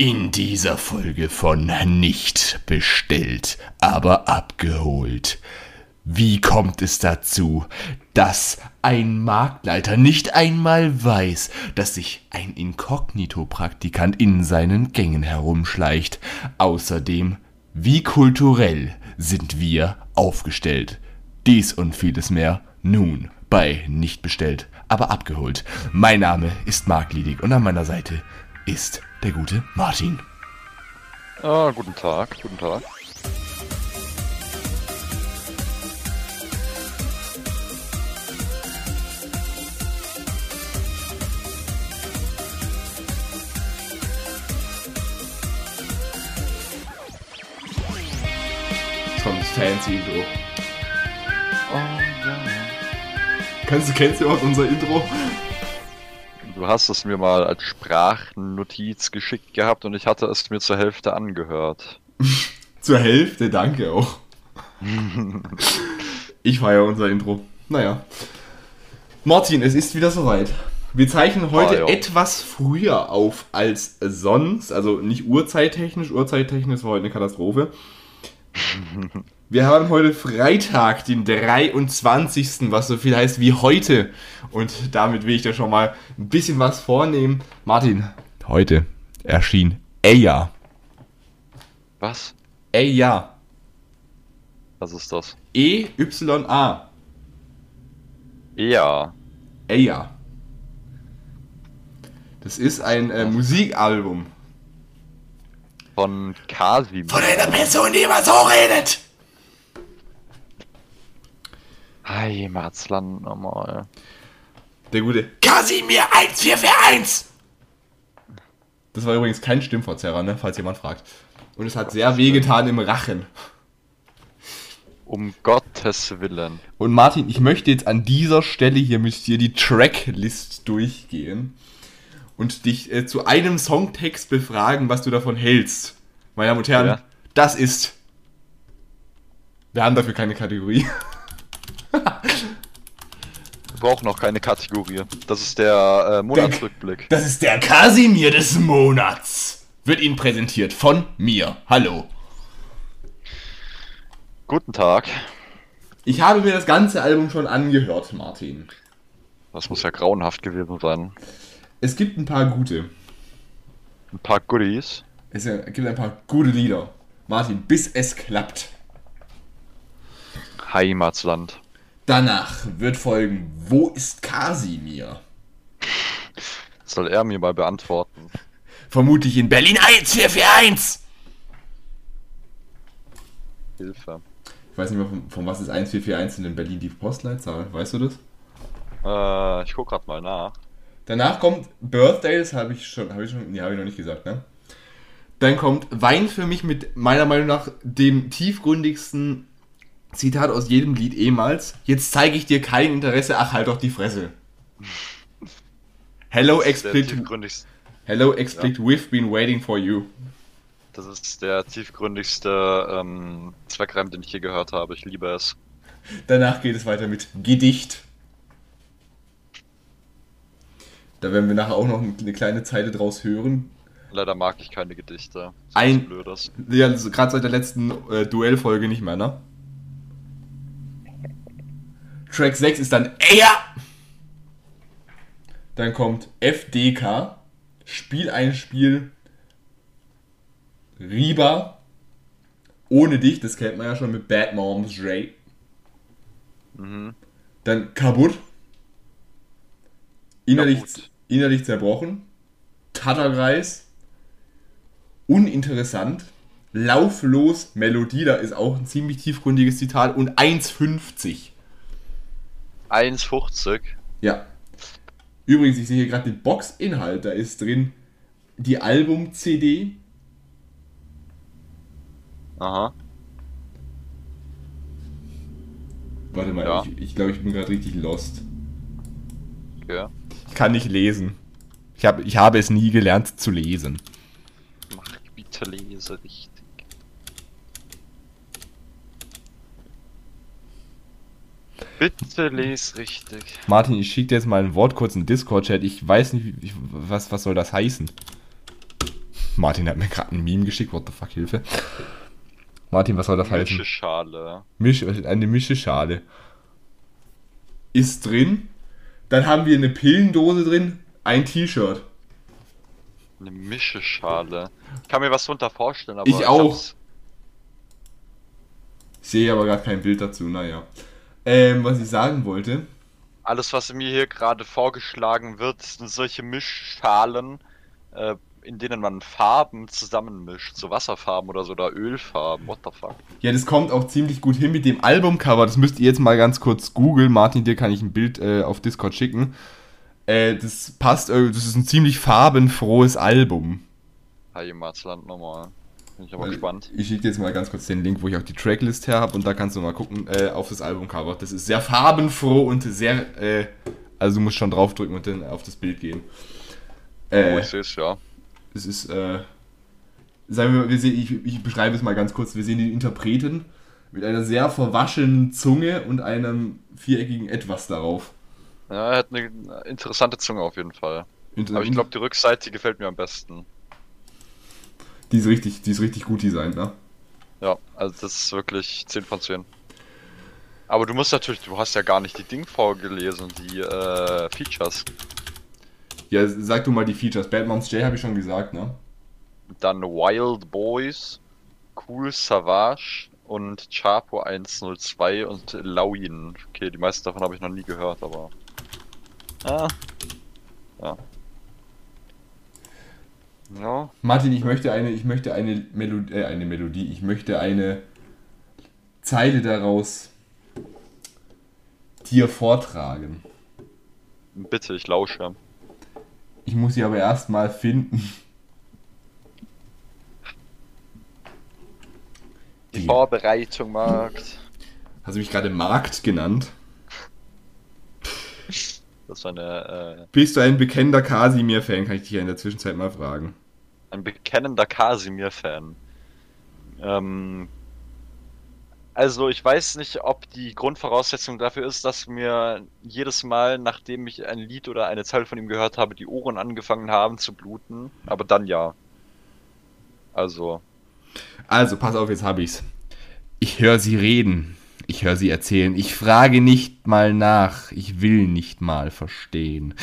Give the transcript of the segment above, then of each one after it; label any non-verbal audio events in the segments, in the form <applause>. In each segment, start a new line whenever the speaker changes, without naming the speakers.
In dieser Folge von Nicht bestellt, aber abgeholt. Wie kommt es dazu, dass ein Marktleiter nicht einmal weiß, dass sich ein Inkognito-Praktikant in seinen Gängen herumschleicht? Außerdem, wie kulturell sind wir aufgestellt? Dies und vieles mehr nun bei Nicht bestellt, aber abgeholt. Mein Name ist Marc Liedig und an meiner Seite ist der gute Martin.
Ah, guten Tag, guten Tag.
Fancy Intro.
Oh, ja.
Kannst du, kennst du überhaupt unser Intro?
Du hast es mir mal als Sprachnotiz geschickt gehabt und ich hatte es mir zur Hälfte angehört. <laughs>
Zur Hälfte, danke auch. <laughs> Ich feiere unser Intro. Naja. Martin, es ist wieder soweit. Wir zeichnen heute
Ah,
etwas früher auf als sonst. Also nicht uhrzeittechnisch. Uhrzeittechnisch war heute eine Katastrophe. <laughs> Wir haben heute Freitag, den 23. Was so viel heißt wie heute. Und damit will ich dir schon mal ein bisschen was vornehmen. Martin, heute erschien Eya.
Was?
Eya.
Was ist das?
E-Y-A.
Ja.
Eya. Das ist ein äh, Musikalbum.
Von Kasim.
Von einer Person, die immer so redet.
Heimatsland nochmal.
Der gute Kasimir 1441. Das war übrigens kein Stimmverzerrer, ne? falls jemand fragt. Und es hat sehr wehgetan im Rachen.
Um Gottes Willen.
Und Martin, ich möchte jetzt an dieser Stelle hier mit dir die Tracklist durchgehen und dich äh, zu einem Songtext befragen, was du davon hältst. Meine Damen und Herren,
Ja.
das ist. Wir haben dafür keine Kategorie.
Wir brauchen noch keine Kategorie. Das ist der äh, Monatsrückblick.
Das ist der Kasimir des Monats. Wird Ihnen präsentiert von mir. Hallo.
Guten Tag.
Ich habe mir das ganze Album schon angehört, Martin.
Das muss ja grauenhaft gewesen sein.
Es gibt ein paar gute.
Ein paar Goodies.
Es gibt ein paar gute Lieder. Martin, bis es klappt.
Heimatsland.
Danach wird folgen, wo ist Kasimir?
Soll er mir mal beantworten.
Vermutlich in Berlin 1441.
Hilfe.
Ich weiß nicht mehr, von, von was ist 1441 in Berlin die Postleitzahl? Weißt du das?
Äh, ich guck grad mal nach.
Danach kommt Birthday, das habe ich schon, habe ich schon, nee, habe ich noch nicht gesagt, ne? Dann kommt Wein für mich mit meiner Meinung nach dem tiefgründigsten Zitat aus jedem Lied ehemals. Jetzt zeige ich dir kein Interesse, ach halt doch die Fresse. <laughs> Hello
Das
Explicit, hello Explicit, we've been waiting for you.
das ist der tiefgründigste ähm, Zweckreim, den ich je gehört habe. Ich liebe es.
Danach geht es weiter mit Gedicht. Da werden wir nachher auch noch eine kleine Zeile draus hören.
Leider mag ich keine Gedichte. So
Ein-
Blödes.
Ja, also gerade seit der letzten äh, Duellfolge nicht mehr, ne? Track 6 ist dann EA! Dann kommt FDK, Spiel ein Spiel, Riba, ohne dich, das kennt man ja schon mit Bad Moms Ray.
Mhm.
Dann kaputt, innerlich,
Kaputt.
innerlich zerbrochen, Tatterkreis, uninteressant, lauflos, Melodie, da ist auch ein ziemlich tiefgründiges Zitat und 1,50.
1,50.
Ja. Übrigens, ich sehe hier gerade den Boxinhalt, da ist drin die Album-CD,
Aha.
warte mal,
Ja.
ich, ich glaube, ich bin gerade richtig lost.
Okay.
Ich kann nicht lesen. Ich, hab, ich habe es nie gelernt zu lesen.
Mach bitte lese richtig. Bitte les richtig.
Martin, ich schicke dir jetzt mal ein Wort kurz in Discord-Chat. Ich weiß nicht, ich, was, was soll das heißen. Martin hat mir gerade ein Meme geschickt. What the fuck, Hilfe. Martin, was soll das heißen?
Mischeschale.
Misch, eine Mischeschale. Ist drin. Dann haben wir eine Pillendose drin, ein T-Shirt.
Eine Mischeschale. Ich kann mir was drunter vorstellen, aber.
Ich auch. Ich sehe aber gerade kein Bild dazu, naja. Ähm, was ich sagen wollte.
Alles, was mir hier gerade vorgeschlagen wird, sind solche Mischschalen, äh, in denen man Farben zusammenmischt. So Wasserfarben oder so oder Ölfarben. What the fuck?
Ja, das kommt auch ziemlich gut hin mit dem Albumcover. Das müsst ihr jetzt mal ganz kurz googeln. Martin, dir kann ich ein Bild äh, auf Discord schicken. Äh, das passt, äh, das ist ein ziemlich farbenfrohes Album.
Heimatsland nochmal. Bin ich aber
Weil
gespannt.
Ich schicke dir jetzt mal ganz kurz den Link, wo ich auch die Tracklist her habe und da kannst du mal gucken äh, auf das Albumcover. Das ist sehr farbenfroh und sehr, äh, also du musst schon draufdrücken und dann auf das Bild gehen.
Oh,
Äh,
ich sehe es ja.
es ist, äh, sagen wir, wir sehen, ich, ich beschreibe es mal ganz kurz. Wir sehen den Interpreten mit einer sehr verwaschenen Zunge und einem viereckigen Etwas darauf.
Ja, er hat eine interessante Zunge auf jeden Fall.
Und,
Aber ich glaube, die Rückseite gefällt mir am besten.
Die ist richtig, die ist richtig gut designt, ne?
Ja, also das ist wirklich 10 von 10. Aber du musst natürlich, du hast ja gar nicht die Ding vorgelesen, die äh, Features.
Ja, sag du mal die Features. Bad Moms J habe ich schon gesagt, ne?
Dann Wild Boys, Cool Savage und Chapo 102 und Lawin. Okay, die meisten davon habe ich noch nie gehört, aber. Ah. Ja. Ja.
Martin, ich möchte eine, ich möchte eine Melodie, äh, eine Melodie, ich möchte eine Zeile daraus dir vortragen.
Bitte, ich lausche.
Ich muss sie aber erstmal finden.
Die
Die-
Vorbereitung, Markt.
Hast du mich gerade Markt genannt?
Das war eine, äh,
Bist du ein bekennender Kasimir-Fan? Kann ich dich ja in der Zwischenzeit mal fragen.
ein bekennender Kasimir-Fan. Ähm, also ich weiß nicht, ob die Grundvoraussetzung dafür ist, dass mir jedes Mal, nachdem ich ein Lied oder eine Zeile von ihm gehört habe, die Ohren angefangen haben zu bluten. Aber dann ja. Also,
Also, pass auf, jetzt habe ich's. Ich höre sie reden. Ich höre sie erzählen. Ich frage nicht mal nach. Ich will nicht mal verstehen.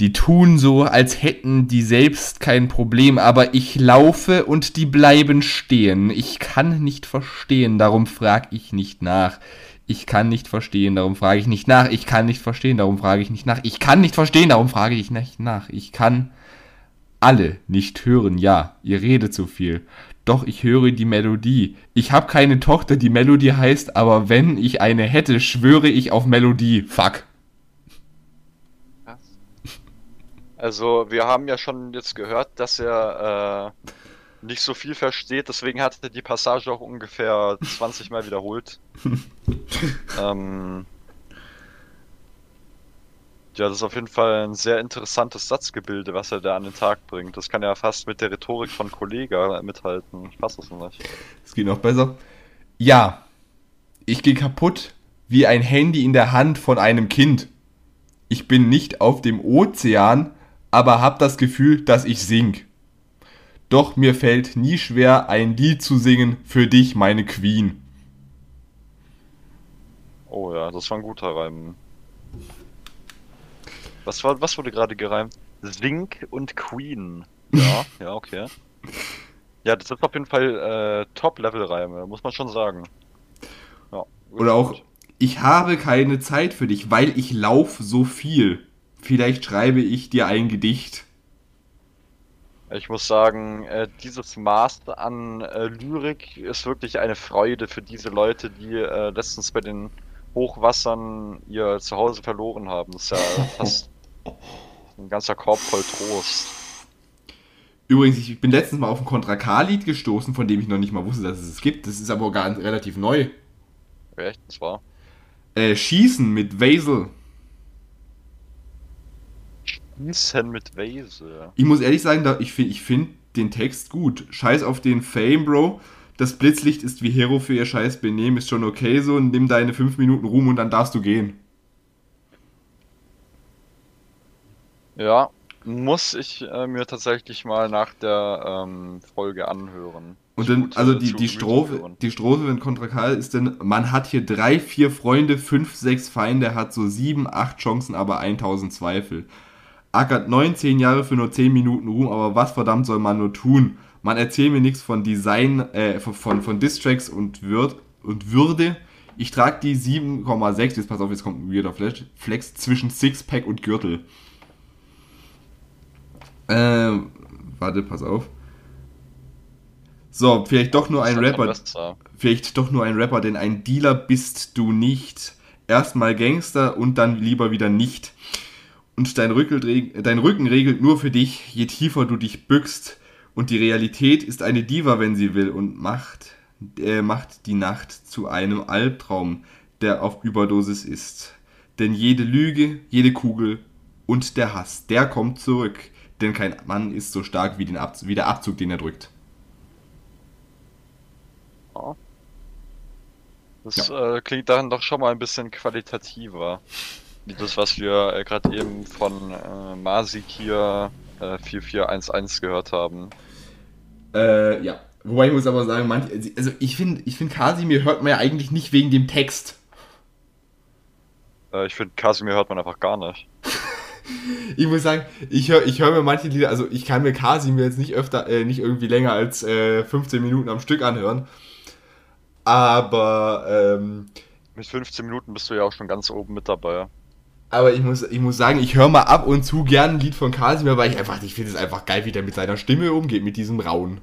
Die tun so, als hätten die selbst kein Problem, aber ich laufe und die bleiben stehen. Ich kann nicht verstehen, darum frag ich nicht nach. Ich kann nicht verstehen, darum frage ich nicht nach. Ich kann nicht verstehen, darum frage ich nicht nach. Ich kann nicht verstehen, darum frage ich nicht nach. Ich kann alle nicht hören, ja, ihr redet zu viel. Doch ich höre die Melodie. Ich habe keine Tochter, die Melodie heißt, aber wenn ich eine hätte, schwöre ich auf Melodie. Fuck.
also wir haben ja schon jetzt gehört, dass er äh, nicht so viel versteht, deswegen hat er die Passage auch ungefähr 20 Mal wiederholt. <laughs> ähm, ja, das ist auf jeden Fall ein sehr interessantes Satzgebilde, was er da an den Tag bringt. Das kann ja fast mit der Rhetorik von Kollega mithalten. Ich fasse es nicht.
Es geht noch besser. Ja, ich gehe kaputt wie ein Handy in der Hand von einem Kind. Ich bin nicht auf dem Ozean, aber hab das Gefühl, dass ich sink. Doch mir fällt nie schwer, ein Lied zu singen für dich, meine Queen.
Oh ja, das war ein guter Reim. Was, war, was wurde gerade gereimt? Zink und Queen. Ja, <laughs> ja, okay. Ja, das ist auf jeden Fall äh, Top-Level-Reime, muss man schon sagen. Ja,
Oder auch, ich habe keine Zeit für dich, weil ich lauf so viel. Vielleicht schreibe ich dir ein Gedicht.
Ich muss sagen, äh, dieses Maß an äh, Lyrik ist wirklich eine Freude für diese Leute, die äh, letztens bei den Hochwassern ihr Zuhause verloren haben. Das ist ja <laughs> fast ein ganzer Korb voll Trost.
Übrigens, ich bin letztens mal auf ein Contra K-Lied gestoßen, von dem ich noch nicht mal wusste, dass es es gibt. Das ist aber gar relativ neu.
Echt, das war.
Äh, Schießen mit Vasil.
Schießen mit Vase.
Ich muss ehrlich sagen, ich finde ich find den Text gut. Scheiß auf den Fame, Bro. Das Blitzlicht ist wie Hero für ihr scheiß Benehmen, ist schon okay so. Nimm deine 5 Minuten Ruhm und dann darfst du gehen.
Ja, Muss ich äh, mir tatsächlich mal nach der ähm, Folge anhören.
Und dann, also die,
zu
die
Gemüse
Strophe, die Strophe in Contra K ist dann, man hat hier drei, vier Freunde, fünf, sechs Feinde, hat so sieben, acht Chancen, aber 1000 Zweifel. Ackert 19 Jahre für nur 10 Minuten Ruhm, aber was verdammt soll man nur tun? Man erzählt mir nichts von Design, äh, von, von, von Distracks und, Würd, und Würde. Ich trage die 7,6, jetzt pass auf, jetzt kommt ein weirder Flex, Flex zwischen Sixpack und Gürtel. Ähm, warte, pass auf. So, vielleicht doch nur ein Rapper,
besser.
vielleicht doch nur ein Rapper, denn ein Dealer bist du nicht. Erstmal Gangster und dann lieber wieder nicht. Und dein, Rücken, dein Rücken regelt nur für dich, je tiefer du dich bückst. Und die Realität ist eine Diva, wenn sie will, und macht, äh, macht die Nacht zu einem Albtraum, der auf Überdosis ist. Denn jede Lüge, jede Kugel und der Hass, der kommt zurück. Denn kein Mann ist so stark wie, den Abzug, wie der Abzug, den er drückt.
Ja. Das äh, klingt dann doch schon mal ein bisschen qualitativer. Wie das, was wir äh, gerade eben von äh, Masik hier äh, 4411 gehört haben.
Äh, ja. Wobei ich muss aber sagen, manch, also ich finde, ich find Kasimir hört man ja eigentlich nicht wegen dem Text.
Äh, ich finde, Casimir hört man einfach gar nicht. <laughs> <laughs>
Ich muss sagen, ich höre ich hör mir manche Lieder, also ich kann mir Kasimir jetzt nicht öfter, äh, nicht irgendwie länger als äh, 15 Minuten am Stück anhören. Aber, ähm,
Mit 15 Minuten bist du ja auch schon ganz oben mit dabei.
aber ich muss, ich muss sagen, ich höre mal ab und zu gern ein Lied von Kasimir, weil ich einfach, ich finde es einfach geil, wie der mit seiner Stimme umgeht, mit diesem Rauen.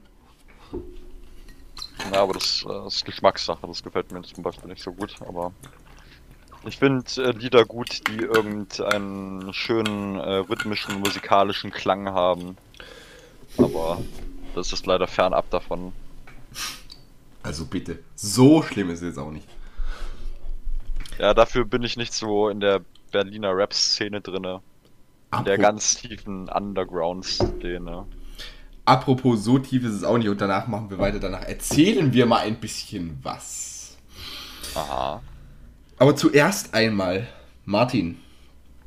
Ja, aber das, äh, das ist Geschmackssache, das gefällt mir zum Beispiel nicht so gut, aber ich finde äh, Lieder gut, die irgendeinen schönen äh, rhythmischen, musikalischen Klang haben. Aber das ist leider fernab davon.
Also bitte, so schlimm ist es jetzt auch nicht.
Ja, dafür bin ich nicht so in der Berliner Rap-Szene drinne. In der ganz tiefen Underground-Szene.
Apropos, so tief ist es auch nicht und danach machen wir weiter. Danach erzählen wir mal ein bisschen was.
Aha.
Aber zuerst einmal, Martin,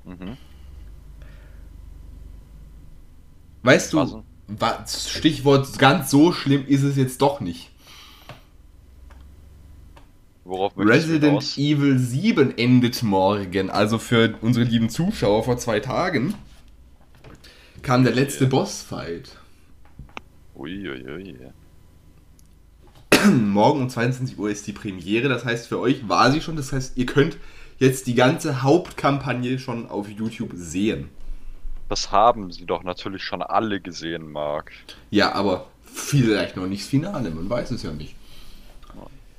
Mhm.
weißt du, was, Stichwort ganz so schlimm ist es jetzt doch nicht.
Worauf
Resident? Evil 7 endet morgen, also für unsere lieben Zuschauer vor zwei Tagen kam der letzte Bossfight.
Uiuiui. <clears throat>
Morgen um 22 Uhr ist die Premiere, das heißt für euch war sie schon, das heißt ihr könnt jetzt die ganze Hauptkampagne schon auf YouTube sehen.
Das haben sie doch natürlich schon alle gesehen, Marc.
Ja, aber vielleicht noch nicht das Finale, man weiß es ja nicht.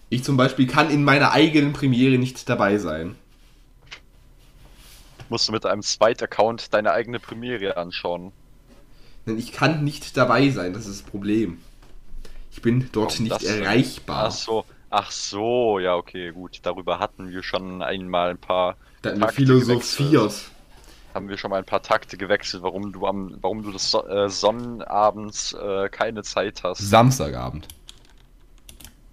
Ich zum Beispiel kann in meiner eigenen Premiere nicht dabei sein.
Musst du mit einem Zweit-Account deine eigene Premiere anschauen.
Denn ich kann nicht dabei sein, das ist das Problem. Ich bin dort
Warum
nicht
das
erreichbar.
Ach so, ach so, ja, okay, gut. Darüber hatten wir schon einmal ein paar
Da hatten wir philosophiert.
gewechselt. Haben wir schon mal ein paar Takte gewechselt, warum du am, warum du des so äh, Sonnenabends äh, keine Zeit hast.
Samstagabend.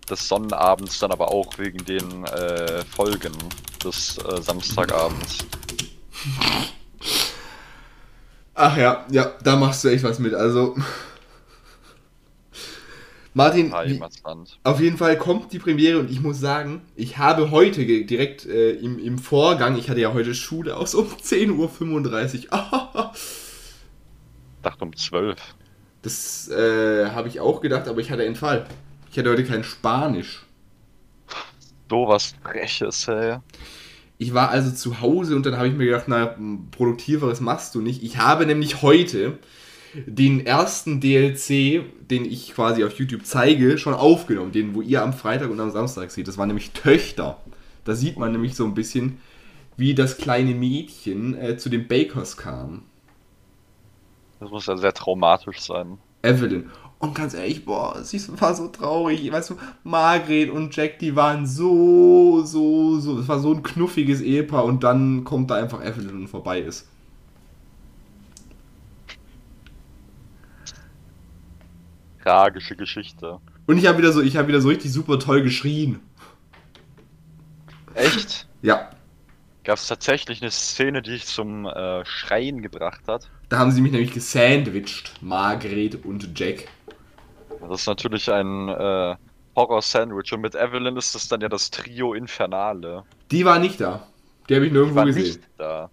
Des Sonnenabends dann aber auch wegen den äh, Folgen des äh, Samstagabends.
Ach ja, ja, da machst du echt was mit. Also. Martin, wie, auf jeden Fall kommt die Premiere und ich muss sagen, ich habe heute direkt äh, im, im Vorgang, ich hatte ja heute Schule aus um <laughs> 10.35 Uhr. <laughs>
Dachte um 12.
Das äh, habe ich auch gedacht, aber ich hatte einen Fall. Ich hatte heute kein Spanisch.
So was Freches, ey.
Ich war also zu Hause und dann habe ich mir gedacht, na, produktiveres machst du nicht. Ich habe nämlich heute den ersten DLC, den ich quasi auf YouTube zeige, schon aufgenommen. Den, wo ihr am Freitag und am Samstag seht. Das war nämlich Töchter. Da sieht man nämlich so ein bisschen, wie das kleine Mädchen äh, zu den Bakers kam.
Das muss ja sehr traumatisch sein.
Evelyn. Und ganz ehrlich, boah, sie war so traurig. Weißt du, Margret und Jack, die waren so, so, so. Das war so ein knuffiges Ehepaar und dann kommt da einfach Evelyn und vorbei ist.
Tragische Geschichte.
Und ich habe wieder so, ich habe wieder so richtig super toll geschrien.
Echt?
Ja.
gab es tatsächlich eine Szene, die ich zum äh, Schreien gebracht hat.
Da haben sie mich nämlich gesandwiched, Margret und Jack.
Das ist natürlich ein äh, Horror-Sandwich und mit Evelyn ist das dann ja das Trio Infernale.
Die war nicht da. Die habe ich nirgendwo
war
gesehen.
nicht da.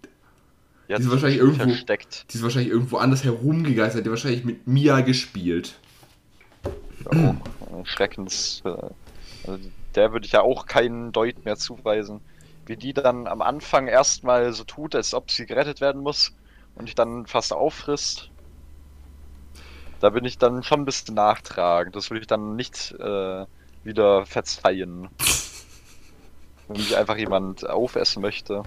Die
Die,
ist wahrscheinlich irgendwo-
versteckt.
Die ist wahrscheinlich irgendwo anders herumgegeistert. Die hat wahrscheinlich mit Mia gespielt.
Äh, Schreckens. Äh, also der würde ich ja auch keinen Deut mehr zuweisen. Wie die dann am Anfang erstmal so tut, als ob sie gerettet werden muss und dich dann fast auffrisst. Da bin ich dann schon ein bisschen nachtragend. Das würde ich dann nicht äh, wieder verzeihen. Wenn mich einfach jemand aufessen möchte.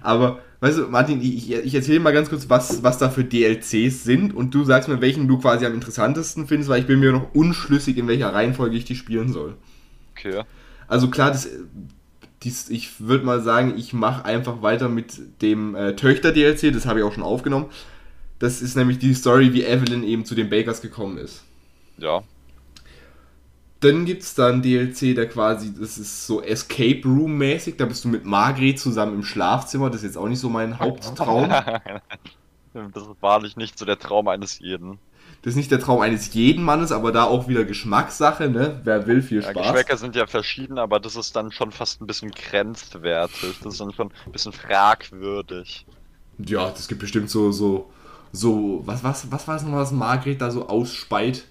Aber, weißt du, Martin, ich, ich erzähle mal ganz kurz, was, was da für DLCs sind und du sagst mir, welchen du quasi am interessantesten findest, weil ich bin mir noch unschlüssig, in welcher Reihenfolge ich die spielen soll.
Okay.
Also klar, das, dies, ich würde mal sagen, ich mache einfach weiter mit dem äh, Töchter-DLC, das habe ich auch schon aufgenommen. Das ist nämlich die Story, wie Evelyn eben zu den Bakers gekommen ist.
Ja.
Dann gibt es dann DLC, der quasi, das ist so Escape Room-mäßig, da bist du mit Margret zusammen im Schlafzimmer, das ist jetzt auch nicht so mein <laughs> Haupttraum.
das ist wahrlich nicht so der Traum eines jeden.
Das ist nicht der Traum eines jeden Mannes, aber da auch wieder Geschmackssache, ne? Wer will, viel
Ja,
Spaß.
Geschmäcker sind ja verschieden, aber das ist dann schon fast ein bisschen grenzwertig. Das ist dann schon ein bisschen fragwürdig.
Ja, das gibt bestimmt so, so, so, was, was, was war es nochmal, was Margret da so ausspeit?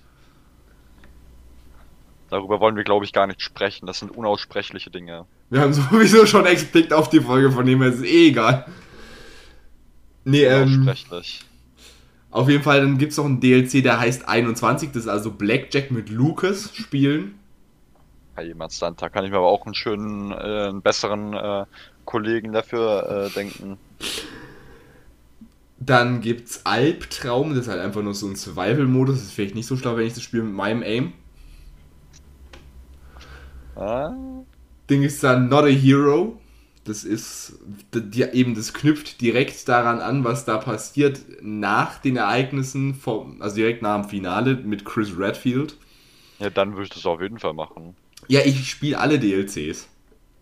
Darüber wollen wir, glaube ich, gar nicht sprechen. Das sind unaussprechliche Dinge.
Wir haben <laughs> sowieso schon explicit auf die Folge von dem her, ist eh egal. Nee, ähm,
Unaussprechlich.
auf jeden Fall, dann gibt es noch einen DLC, der heißt 21, das ist also Blackjack mit Lucas spielen.
Bei jemand stand, da kann ich mir aber auch einen schönen, äh, einen besseren äh, Kollegen dafür äh, denken.
Dann gibt's Albtraum, das ist halt einfach nur so ein Survival-Modus, das ist vielleicht nicht so schlau, wenn ich das spiele mit meinem Aim.
Ah,
Ding ist dann Not a Hero. Das ist die, eben, das knüpft direkt daran an, was da passiert nach den Ereignissen, vom, also direkt nach dem Finale mit Chris Redfield.
ja, dann würde ich das auf jeden Fall machen.
Ja, ich spiele alle DLCs.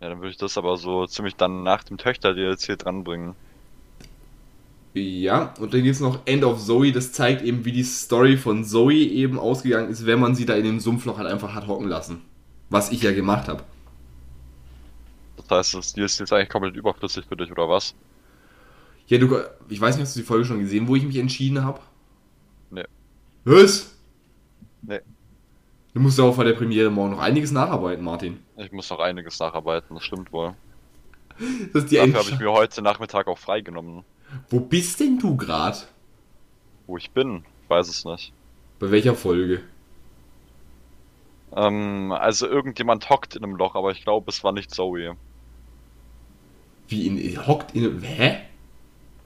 Ja, dann würde ich das aber so ziemlich dann nach dem Töchter-DLC dranbringen.
Ja, und dann gibt's noch End of Zoe, das zeigt eben, wie die Story von Zoe eben ausgegangen ist, wenn man sie da in dem Sumpfloch halt einfach hat hocken lassen. Was ich ja gemacht habe.
Das heißt, das DLC ist eigentlich komplett überflüssig für dich, oder was?
Ja, du, ich weiß nicht, hast du die Folge schon gesehen, wo ich mich entschieden habe?
Nee.
Was?
Nee.
Du musst auch vor der Premiere morgen noch einiges nacharbeiten, Martin.
Ich muss noch einiges nacharbeiten, das stimmt wohl.
Das ist die
Dafür habe ich mir heute Nachmittag auch freigenommen.
Wo bist denn du gerade?
Wo ich bin, ich weiß es nicht.
Bei welcher Folge?
Ähm, also irgendjemand hockt in einem Loch, aber ich glaube, es war nicht Zoe.
Wie in. hockt in. Hä?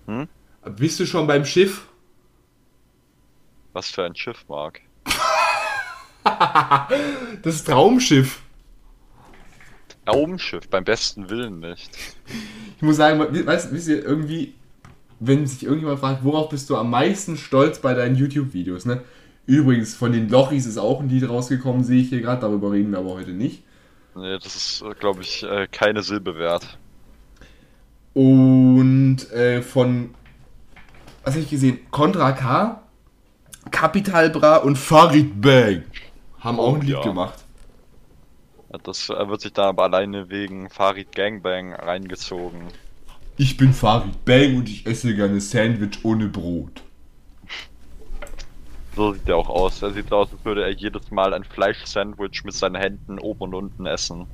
Hm?
Bist du schon beim Schiff?
Was für ein Schiff, Mark. <laughs>
Das Traumschiff.
Raumschiff, beim besten Willen nicht.
Ich muss sagen, weißt, wisst ihr, irgendwie, wenn sich irgendjemand fragt, worauf bist du am meisten stolz bei deinen YouTube-Videos, ne? Übrigens, von den Lochis ist auch ein Lied rausgekommen, sehe ich hier gerade, darüber reden wir aber heute nicht.
Nee, das ist, glaube ich, äh, keine Silbe wert.
Und äh, von, was habe ich gesehen? Contra K, Capital Bra und Farid Bang haben auch ein Lied
ja.
gemacht.
Das äh, wird sich da aber alleine wegen Farid Gangbang reingezogen.
Ich bin Farid Bang und ich esse gerne Sandwich ohne Brot.
So sieht er auch aus. Er sieht aus, als würde er jedes Mal ein Fleischsandwich mit seinen Händen oben und unten essen.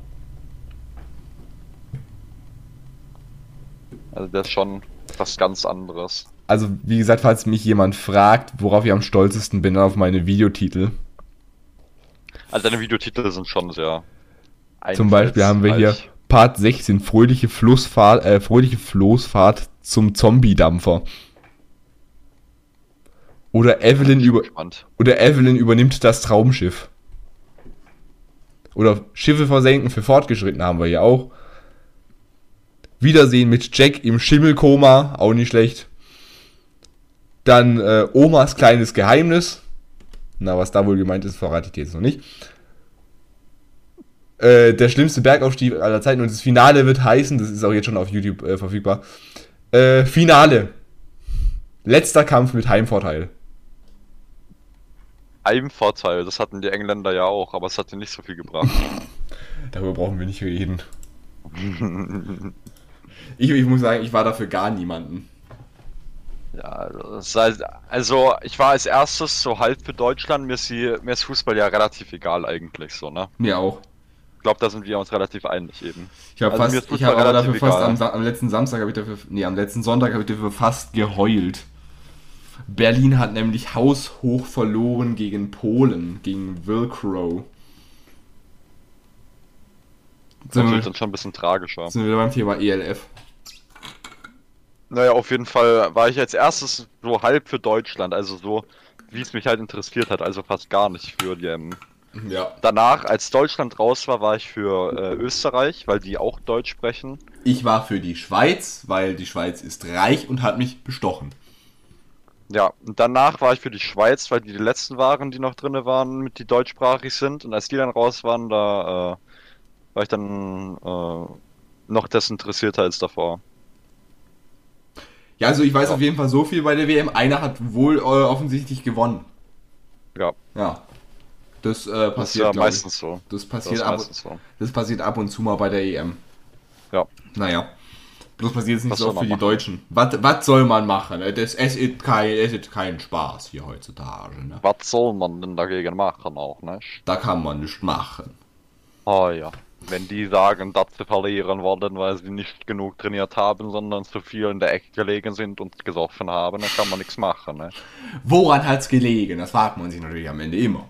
Also der ist schon was ganz anderes.
Also, wie gesagt, falls mich jemand fragt, worauf ich am stolzesten bin, dann auf meine Videotitel.
Also deine Videotitel sind schon sehr.
Zum Beispiel haben wir hier. Part 16, fröhliche, Flussfahrt, äh, fröhliche Floßfahrt zum Zombie-Dampfer. Oder Evelyn, über,
gespannt.
oder Evelyn übernimmt das Traumschiff. Oder Schiffe versenken für Fortgeschrittene haben wir hier auch. Wiedersehen mit Jack im Schimmelkoma, auch nicht schlecht. Dann äh, Omas kleines Geheimnis. Na, was da wohl gemeint ist, verrate ich dir jetzt noch nicht. Äh, der schlimmste Bergaufstieg aller Zeiten und das Finale wird heißen, das ist auch jetzt schon auf YouTube äh, verfügbar. Äh, Finale. Letzter Kampf mit Heimvorteil.
Heimvorteil, das hatten die Engländer ja auch, aber es hat ihnen nicht so viel gebracht. <laughs>
Darüber brauchen wir nicht reden. <laughs> ich, ich muss sagen, ich war dafür gar niemanden.
Ja, also ich war als erstes so halb für Deutschland, mir ist, die, mir ist Fußball ja relativ egal eigentlich so, ne?
Mir auch.
Ich glaube, da sind wir uns relativ einig eben.
Ich habe also fast, ich habe aber dafür egal. fast am, am, letzten Samstag habe ich dafür, nee, am letzten Sonntag habe ich dafür fast geheult. Berlin hat nämlich haushoch verloren gegen Polen, gegen Wilkrow.
Das ist dann schon ein bisschen tragischer.
Sind wir beim Thema ELF.
Naja, auf jeden Fall war ich als erstes so halb für Deutschland, also so, wie es mich halt interessiert hat, also fast gar nicht für die M. Ja. Danach, als Deutschland raus war, war ich für äh, Österreich, weil die auch Deutsch sprechen.
Ich war für die Schweiz, weil die Schweiz ist reich und hat mich bestochen.
Ja, und danach war ich für die Schweiz, weil die die letzten waren, die noch drin waren, mit die deutschsprachig sind. Und als die dann raus waren, da äh, war ich dann äh, noch desinteressierter als davor.
Ja, also ich weiß ja. auf jeden Fall so viel bei der WM. Einer hat wohl äh, offensichtlich gewonnen.
Ja.
Ja. Das äh, passiert das ist ja
meistens ich. so.
Das passiert, das, ab, so. das passiert ab und zu mal bei der EM.
Ja.
Naja. Bloß passiert es nicht so für die machen? Deutschen. Was soll man machen? Das, es, ist kein, es ist kein Spaß hier heutzutage. Ne?
Was soll man denn dagegen machen auch, nicht?
Da kann man nichts machen.
Oh ja. Wenn die sagen, dass sie verlieren wollen, weil sie nicht genug trainiert haben, sondern zu viel in der Ecke gelegen sind und gesoffen haben, dann kann man nichts machen. Ne?
Woran hat es gelegen? Das fragt man sich natürlich am Ende immer.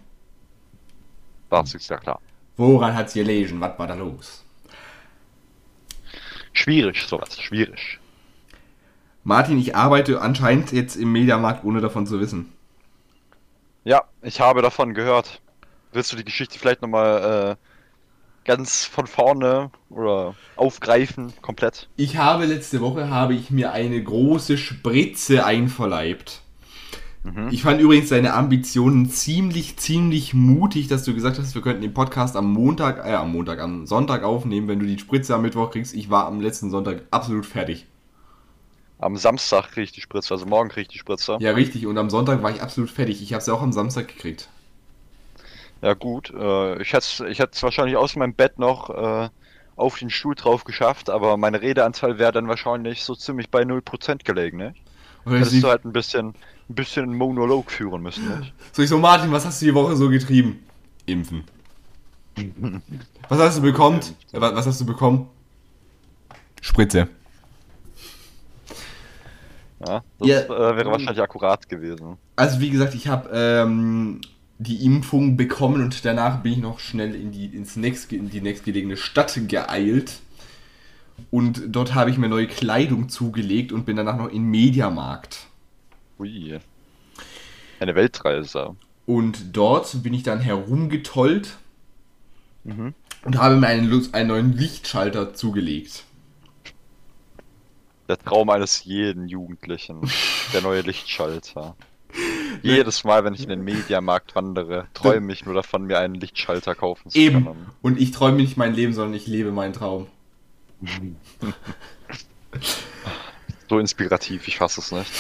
Das ist ja klar.
Woran hat es gelegen? Was war da los?
Schwierig, sowas, schwierig.
Martin, ich arbeite anscheinend jetzt im Mediamarkt, ohne davon zu wissen.
Ja, ich habe davon gehört. Willst du die Geschichte vielleicht nochmal äh, ganz von vorne oder aufgreifen, komplett.
Ich habe letzte Woche habe ich mir eine große Spritze einverleibt. Mhm. Ich fand übrigens deine Ambitionen ziemlich, ziemlich mutig, dass du gesagt hast, wir könnten den Podcast am Montag, äh, am Montag, am Sonntag aufnehmen, wenn du die Spritze am Mittwoch kriegst. Ich war am letzten Sonntag absolut fertig.
Am Samstag kriege ich die Spritze, also morgen kriege ich die Spritze.
Ja, richtig. Und am Sonntag war ich absolut fertig. Ich habe sie auch am Samstag gekriegt.
Ja gut, äh, ich hätte ich es wahrscheinlich aus meinem Bett noch äh, auf den Stuhl drauf geschafft, aber meine Redeanzahl wäre dann wahrscheinlich so ziemlich bei 0% gelegen, ne? Hättest du halt ein bisschen, ein bisschen einen Monolog führen müssen, ne?
So ich so, Martin, was hast du die Woche so getrieben? Impfen. was hast du bekommen? Äh, was hast du bekommen? Spritze.
Ja, das ja, äh, wäre wahrscheinlich akkurat gewesen.
Also wie gesagt, ich habe ähm, die Impfung bekommen und danach bin ich noch schnell in die, ins nächst, in die nächstgelegene Stadt geeilt. Und dort habe ich mir neue Kleidung zugelegt und bin danach noch in Mediamarkt.
Ui. Eine Weltreise.
Und dort bin ich dann herumgetollt mhm. und habe mir einen, einen neuen Lichtschalter zugelegt.
Der Traum eines jeden Jugendlichen. <laughs> Der neue Lichtschalter. <laughs> Jedes Mal, wenn ich in den Mediamarkt wandere, träume ich nur davon, mir einen Lichtschalter kaufen zu
Eben. können. Und ich träume nicht mein Leben, sondern ich lebe meinen Traum. <laughs>
so inspirativ, ich fasse es nicht.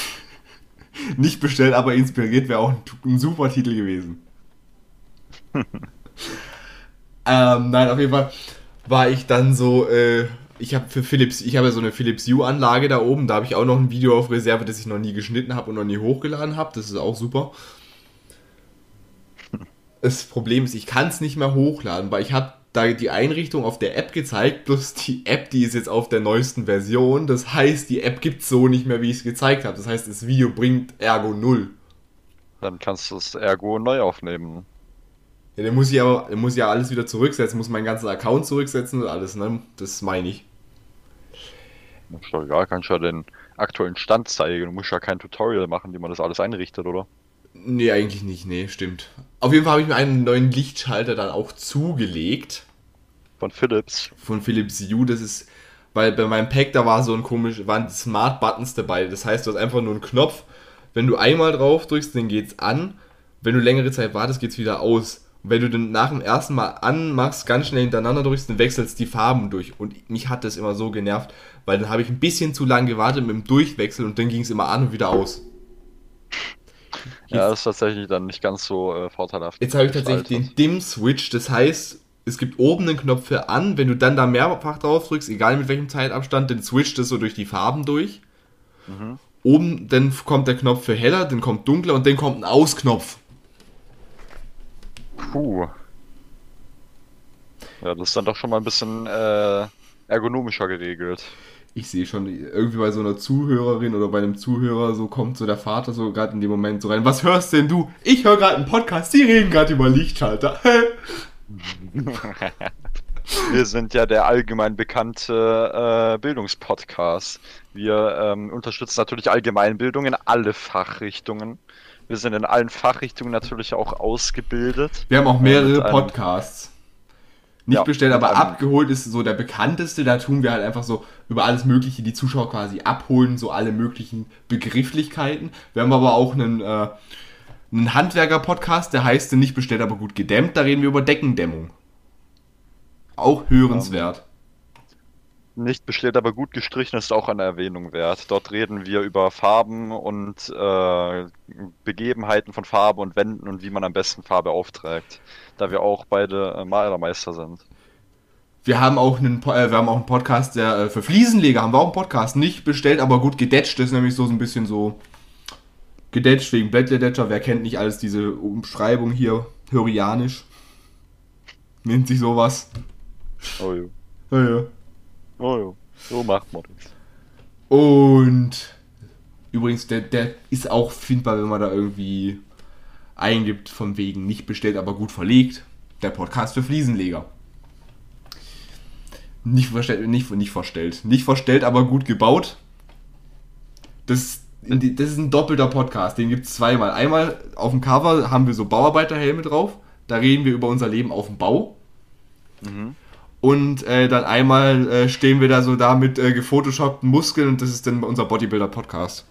Nicht bestellt, aber inspiriert wäre auch ein, ein, super Titel gewesen. <laughs> ähm, nein, auf jeden Fall war ich dann so, äh, ich habe für Philips, ich habe so eine Philips Hue Anlage da oben, da habe ich auch noch ein Video auf Reserve, das ich noch nie geschnitten habe und noch nie hochgeladen habe. Das ist auch super. <laughs> Das Problem ist, ich kann es nicht mehr hochladen, weil ich habe da die Einrichtung auf der App gezeigt, plus die App, die ist jetzt auf der neuesten Version. Das heißt, die App gibt es so nicht mehr, wie ich es gezeigt habe. Das heißt, das Video bringt Ergo 0.
Dann kannst du es Ergo neu aufnehmen.
Ja, dann muss ich aber muss ja alles wieder zurücksetzen, muss meinen ganzen Account zurücksetzen und alles, ne? Das meine ich.
Ist doch egal, kannst ja den aktuellen Stand zeigen. Du musst ja kein Tutorial machen, wie man das alles einrichtet, oder?
Nee, eigentlich nicht, nee, stimmt. Auf jeden Fall habe ich mir einen neuen Lichtschalter dann auch zugelegt.
Von Philips.
Von Philips Hue, das ist, weil bei meinem Pack da war so ein komisch, waren Smart Buttons dabei. Das heißt, du hast einfach nur einen Knopf. Wenn du einmal drauf drückst, dann geht's an. Wenn du längere Zeit wartest, geht's wieder aus. Und wenn du dann nach dem ersten Mal anmachst, ganz schnell hintereinander drückst, dann wechselst die Farben durch. Und mich hat das immer so genervt, weil dann habe ich ein bisschen zu lange gewartet mit dem Durchwechsel und dann ging es immer an und wieder aus.
Ja, das ist tatsächlich dann nicht ganz so äh, vorteilhaft.
Jetzt habe ich tatsächlich den Dim-Switch, das heißt, es gibt oben einen Knopf für an, wenn du dann da mehrfach drauf drückst, egal mit welchem Zeitabstand, dann switcht es so durch die Farben durch.
Mhm.
Oben, dann kommt der Knopf für heller, dann kommt dunkler und dann kommt ein Ausknopf.
Puh. Ja, das ist dann doch schon mal ein bisschen äh, ergonomischer geregelt.
Ich sehe schon, irgendwie bei so einer Zuhörerin oder bei einem Zuhörer, so kommt so der Vater so gerade in dem Moment so rein. Was hörst denn du? Ich höre gerade einen Podcast, die reden gerade über Lichtschalter. <laughs>
Wir sind ja der allgemein bekannte äh, Bildungspodcast. Wir ähm, unterstützen natürlich Allgemeinbildung in alle Fachrichtungen. Wir sind in allen Fachrichtungen natürlich auch ausgebildet.
Wir haben auch
Äh,
mehrere Podcasts. Nicht
Ja,
bestellt, aber abgeholt ist so der bekannteste. Da tun wir halt einfach so über alles Mögliche die Zuschauer quasi abholen, so alle möglichen Begrifflichkeiten. Wir haben aber auch einen, äh, einen Handwerker-Podcast, der heißt nicht bestellt, aber gut gedämmt. Da reden wir über Deckendämmung. Auch hörenswert.
Nicht bestellt, aber gut gestrichen ist auch eine Erwähnung wert. Dort reden wir über Farben und äh, Begebenheiten von Farbe und Wänden und wie man am besten Farbe aufträgt. Da wir auch beide äh, Malermeister sind.
Wir haben auch einen, äh, wir haben auch einen Podcast, der äh, für Fliesenleger haben wir auch einen Podcast. Nicht bestellt, aber gut gedetscht. Das ist nämlich so ein bisschen so gedetscht wegen Blättledetscher. Wer kennt nicht alles diese Umschreibung hier? Hörianisch. Nennt sich sowas.
Oh jo.
Ja, ja.
Oh jo. So macht man das.
Und übrigens, der, der ist auch findbar, wenn man da irgendwie eingibt, von wegen nicht bestellt, aber gut verlegt. Der Podcast für Fliesenleger. Nicht verstellt, nicht, nicht verstellt. Nicht verstellt, aber gut gebaut. Das, das ist ein doppelter Podcast, den gibt es zweimal. Einmal auf dem Cover haben wir so Bauarbeiterhelme drauf. Da reden wir über unser Leben auf dem Bau.
Mhm.
Und äh, dann einmal äh, stehen wir da so da mit äh, gefotoshoppten Muskeln und das ist dann unser Bodybuilder-Podcast.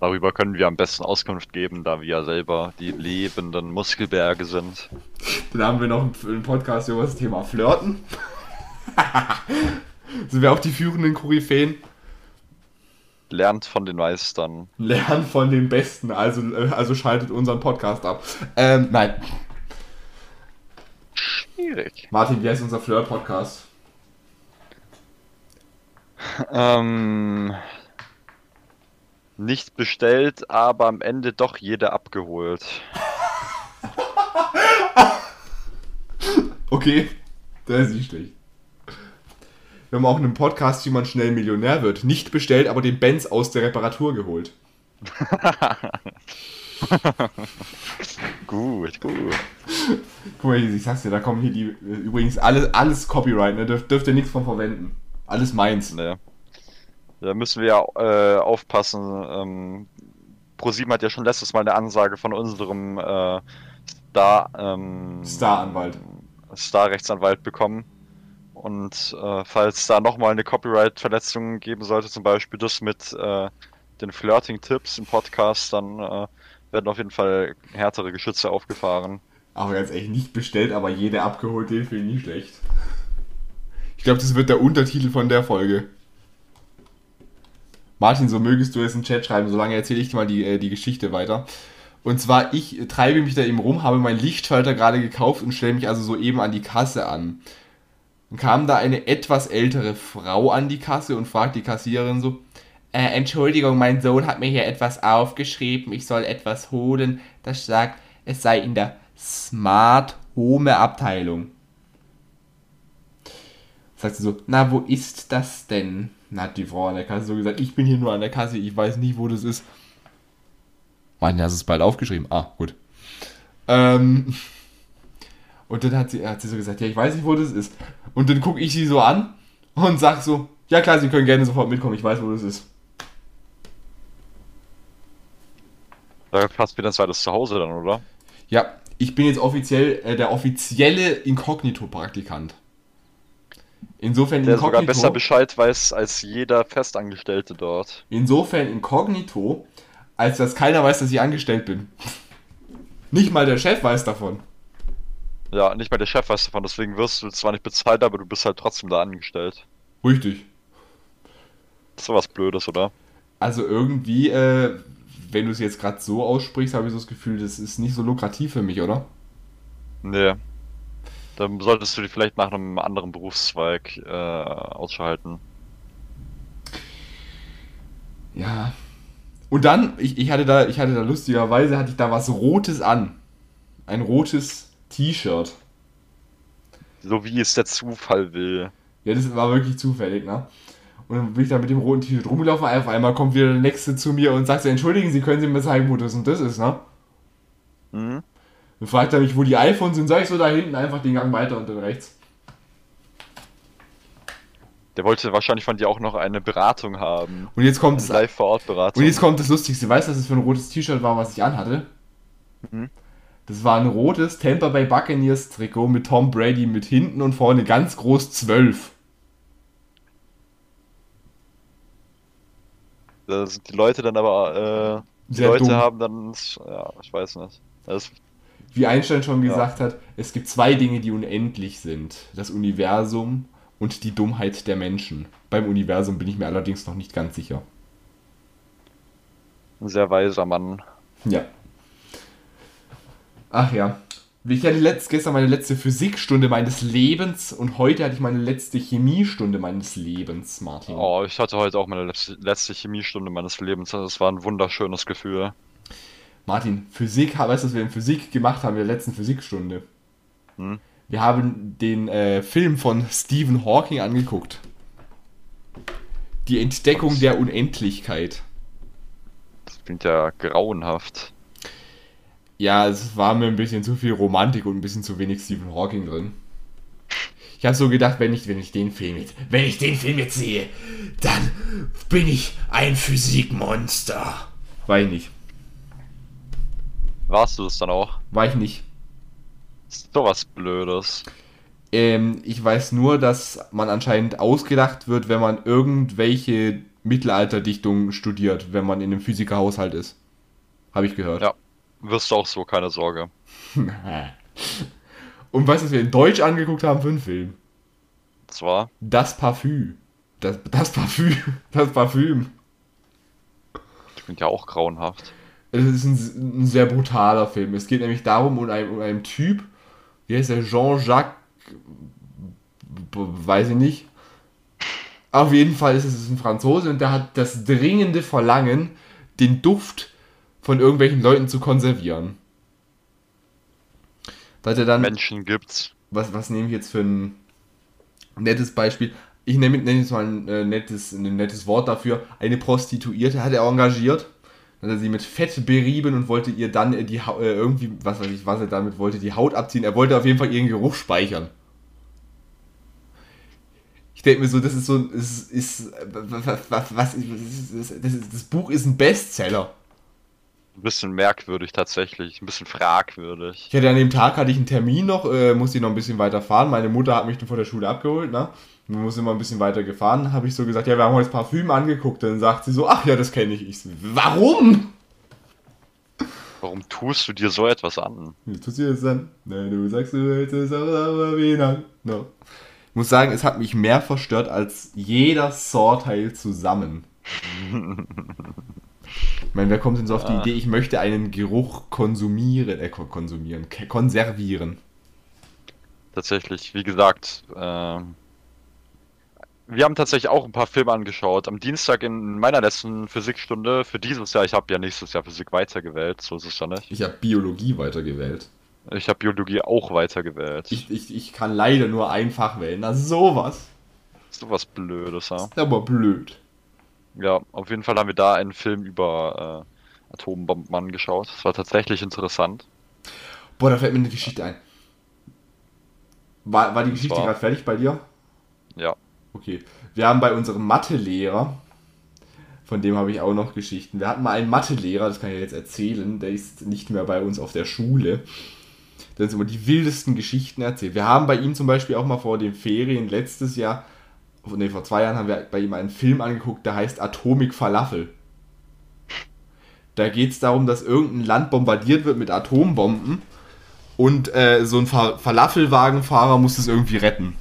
Darüber können wir am besten Auskunft geben, da wir ja selber die lebenden Muskelberge sind.
Dann haben wir noch einen, Podcast über das Thema Flirten. <laughs> Sind wir auch die führenden Koryphäen?
Lernt von den Meistern.
Lernen von den Besten, also, äh, also schaltet unseren Podcast ab. Ähm, nein.
Schwierig.
Martin, wie heißt unser Flirt-Podcast?
Ähm, nicht bestellt, aber am Ende doch jeder abgeholt. <laughs>
Okay, das ist nicht schlecht. Wir haben auch einen Podcast, wie man schnell Millionär wird. Nicht bestellt, aber den Benz aus der Reparatur geholt. <laughs>
Gut, gut.
Guck mal, ich sag's dir, da kommen hier die. äh, Übrigens, alles, alles Copyright, ne? Dürf, dürft ihr nichts von verwenden. Alles meins.
Ne. Da müssen wir ja äh, aufpassen. Ähm, ProSieben hat ja schon letztes Mal eine Ansage von unserem äh, Star, ähm,
Star-Anwalt.
Star-Rechtsanwalt bekommen. Und äh, falls da nochmal eine Copyright-Verletzung geben sollte, zum Beispiel das mit äh, den Flirting-Tipps im Podcast, dann äh, werden auf jeden Fall härtere Geschütze aufgefahren.
Aber ganz ehrlich, nicht bestellt, aber jede abgeholt, den finde ich nicht schlecht. Ich glaube, das wird der Untertitel von der Folge. Martin, so mögest du es in den Chat schreiben, solange erzähle ich dir mal die, äh, die Geschichte weiter. Und zwar, ich treibe mich da eben rum, habe meinen Lichtschalter gerade gekauft und stelle mich also so eben an die Kasse an. Dann kam da eine etwas ältere Frau an die Kasse und fragt die Kassiererin so, äh, Entschuldigung, mein Sohn hat mir hier etwas aufgeschrieben, ich soll etwas holen, das sagt, es sei in der Smart Home Abteilung. Sagt sie so, na, wo ist das denn? Na, hat die Frau an der Kasse so gesagt, ich bin hier nur an der Kasse, ich weiß nicht, wo das ist. Martin, hast es bald aufgeschrieben? Ah, gut. Ähm, und dann hat sie, hat sie so gesagt, ja, ich weiß nicht, wo das ist. Und dann gucke ich sie so an und sag so, ja klar, Sie können gerne sofort mitkommen, ich weiß, wo das ist.
Da passt ein zweites Zuhause dann, oder?
Ja, ich bin jetzt offiziell äh, der offizielle Inkognito-Praktikant. Insofern
Der sogar besser Bescheid weiß als jeder Festangestellte dort.
insofern Inkognito, als dass keiner weiß, dass ich angestellt bin. Nicht mal der Chef weiß davon.
Ja, nicht mal der Chef weiß davon, deswegen wirst du zwar nicht bezahlt, aber du bist halt trotzdem da angestellt.
Richtig.
Das ist sowas Blödes, oder?
Also irgendwie, äh, wenn du es jetzt gerade so aussprichst, habe ich so das Gefühl, das ist nicht so lukrativ für mich, oder?
Nee. Dann solltest du dich vielleicht nach einem anderen Berufszweig äh, ausschalten.
Ja. Und dann, ich, ich hatte da, ich hatte da lustigerweise, hatte ich da was Rotes an. Ein rotes T-Shirt.
So wie es der Zufall will.
Ja, das war wirklich zufällig, ne? Und dann bin ich da mit dem roten T-Shirt rumgelaufen, auf einmal kommt wieder der Nächste zu mir und sagt so, entschuldigen Sie, können Sie mir zeigen, wo das und das ist, ne?
Mhm.
Dann fragt er mich, wo die iPhones sind, sag ich so, da hinten einfach den Gang weiter und dann rechts.
Der wollte wahrscheinlich von dir auch noch eine Beratung haben.
Und jetzt kommt
Eine
es,
Live-vor-Ort-Beratung.
und jetzt kommt das Lustigste, weißt du, was das für ein rotes T-Shirt war, was ich anhatte?
Mhm.
Das war ein rotes Tampa Bay Buccaneers Trikot mit Tom Brady mit hinten und vorne ganz groß 12.
Da sind die Leute dann aber, äh, die
Sehr
Leute
dumm.
haben dann, ja, ich weiß nicht. Das,
Wie Einstein schon
Ja.
gesagt hat, es gibt zwei Dinge, die unendlich sind. Das Universum und die Dummheit der Menschen. Beim Universum bin ich mir allerdings noch nicht ganz sicher.
ein sehr weiser Mann.
Ja. Ach ja. Ich hatte letzt, gestern meine letzte Physikstunde meines Lebens und heute hatte ich meine letzte Chemiestunde meines Lebens, Martin.
Oh, ich hatte heute auch meine letzte, letzte Chemiestunde meines Lebens. Das war ein wunderschönes Gefühl.
Martin, Physik, weißt du, was wir in Physik gemacht haben in der letzten Physikstunde?
Hm?
Wir haben den äh, Film von Stephen Hawking angeguckt. Die Entdeckung
Was?
der Unendlichkeit.
Das klingt ja grauenhaft.
Ja, es war mir ein bisschen zu viel Romantik und ein bisschen zu wenig Stephen Hawking drin. Ich habe so gedacht, wenn ich, wenn ich den Film jetzt, wenn ich den Film jetzt sehe, dann bin ich ein Physikmonster. War ich nicht.
Warst du das dann auch?
War ich nicht.
So was Blödes.
Ähm, ich weiß nur, dass man anscheinend ausgelacht wird, wenn man irgendwelche Mittelalterdichtungen studiert, wenn man in einem Physikerhaushalt ist. Habe ich gehört.
Ja. Wirst du auch so, keine Sorge. <laughs>
Und weißt du, was wir in Deutsch angeguckt haben für einen Film?
Zwar,
Das Parfüm. Das, das Parfüm. <laughs> Das Parfüm.
das klingt ja auch grauenhaft.
Es ist ein, ein sehr brutaler Film. Es geht nämlich darum, um einen, um einen Typ, wie heißt der, Jean-Jacques, weiß ich nicht. Auf jeden Fall ist es ein Franzose und der hat das dringende Verlangen, den Duft von irgendwelchen Leuten zu konservieren. Da er dann,
Menschen gibt's.
was, was nehme ich jetzt für ein nettes Beispiel? Ich nenne, nenne jetzt mal ein, äh, nettes, ein nettes Wort dafür. Eine Prostituierte hat er engagiert. Hat er sie mit Fett berieben und wollte ihr dann äh, die Hau- äh, irgendwie, was weiß ich, was er damit wollte, die Haut abziehen. Er wollte auf jeden Fall ihren Geruch speichern. Ich denke mir so, das ist so, ein- ist, ist, äh, was, was, was ist, das, ist, das, ist, das Buch ist ein Bestseller.
Ein bisschen merkwürdig tatsächlich, ein bisschen fragwürdig.
Ich hatte an dem Tag hatte ich einen Termin noch, äh, musste ich noch ein bisschen weiter fahren. Meine Mutter hat mich dann vor der Schule abgeholt, ne? Wir mussten immer ein bisschen weiter gefahren. Habe ich so gesagt, ja, wir haben heute Parfüm angeguckt. Dann sagt sie so, ach ja, das kenne ich. Ich so, warum?
Warum tust du dir so etwas an?
Wie tust du das dann? Nein, du sagst, du willst es aber wie lang? No. Ich muss sagen, es hat mich mehr verstört als jeder Saw-Teil zusammen. Ich meine, wer kommt denn so auf die. Idee, ich möchte einen Geruch konsumieren, äh, kon- konsumieren, konservieren?
Tatsächlich, wie gesagt, ähm, wir haben tatsächlich auch ein paar Filme angeschaut. Am Dienstag in meiner letzten Physikstunde für dieses Jahr, ich habe ja nächstes Jahr Physik weitergewählt, so ist es ja nicht.
Ich habe Biologie weitergewählt.
Ich habe Biologie auch weitergewählt.
Ich, ich, ich kann leider nur einfach wählen. Na, sowas.
So was Blödes, ja.
Ist aber blöd.
Ja, auf jeden Fall haben wir da einen Film über äh, Atombomben angeschaut. Das war tatsächlich interessant.
Boah, da fällt mir eine Geschichte ein. War, war die Geschichte gerade fertig bei dir?
Ja.
Okay. Wir haben bei unserem Mathelehrer, von dem habe ich auch noch Geschichten. Wir hatten mal einen Mathelehrer, das kann ich jetzt erzählen, der ist nicht mehr bei uns auf der Schule. Der uns immer die wildesten Geschichten erzählt. Wir haben bei ihm zum Beispiel auch mal vor den Ferien letztes Jahr, nee, vor zwei Jahren haben wir bei ihm einen Film angeguckt, der heißt Atomic Falafel. Da geht es darum, dass irgendein Land bombardiert wird mit Atombomben und äh, so ein Fa Falafelwagenfahrer muss es irgendwie retten.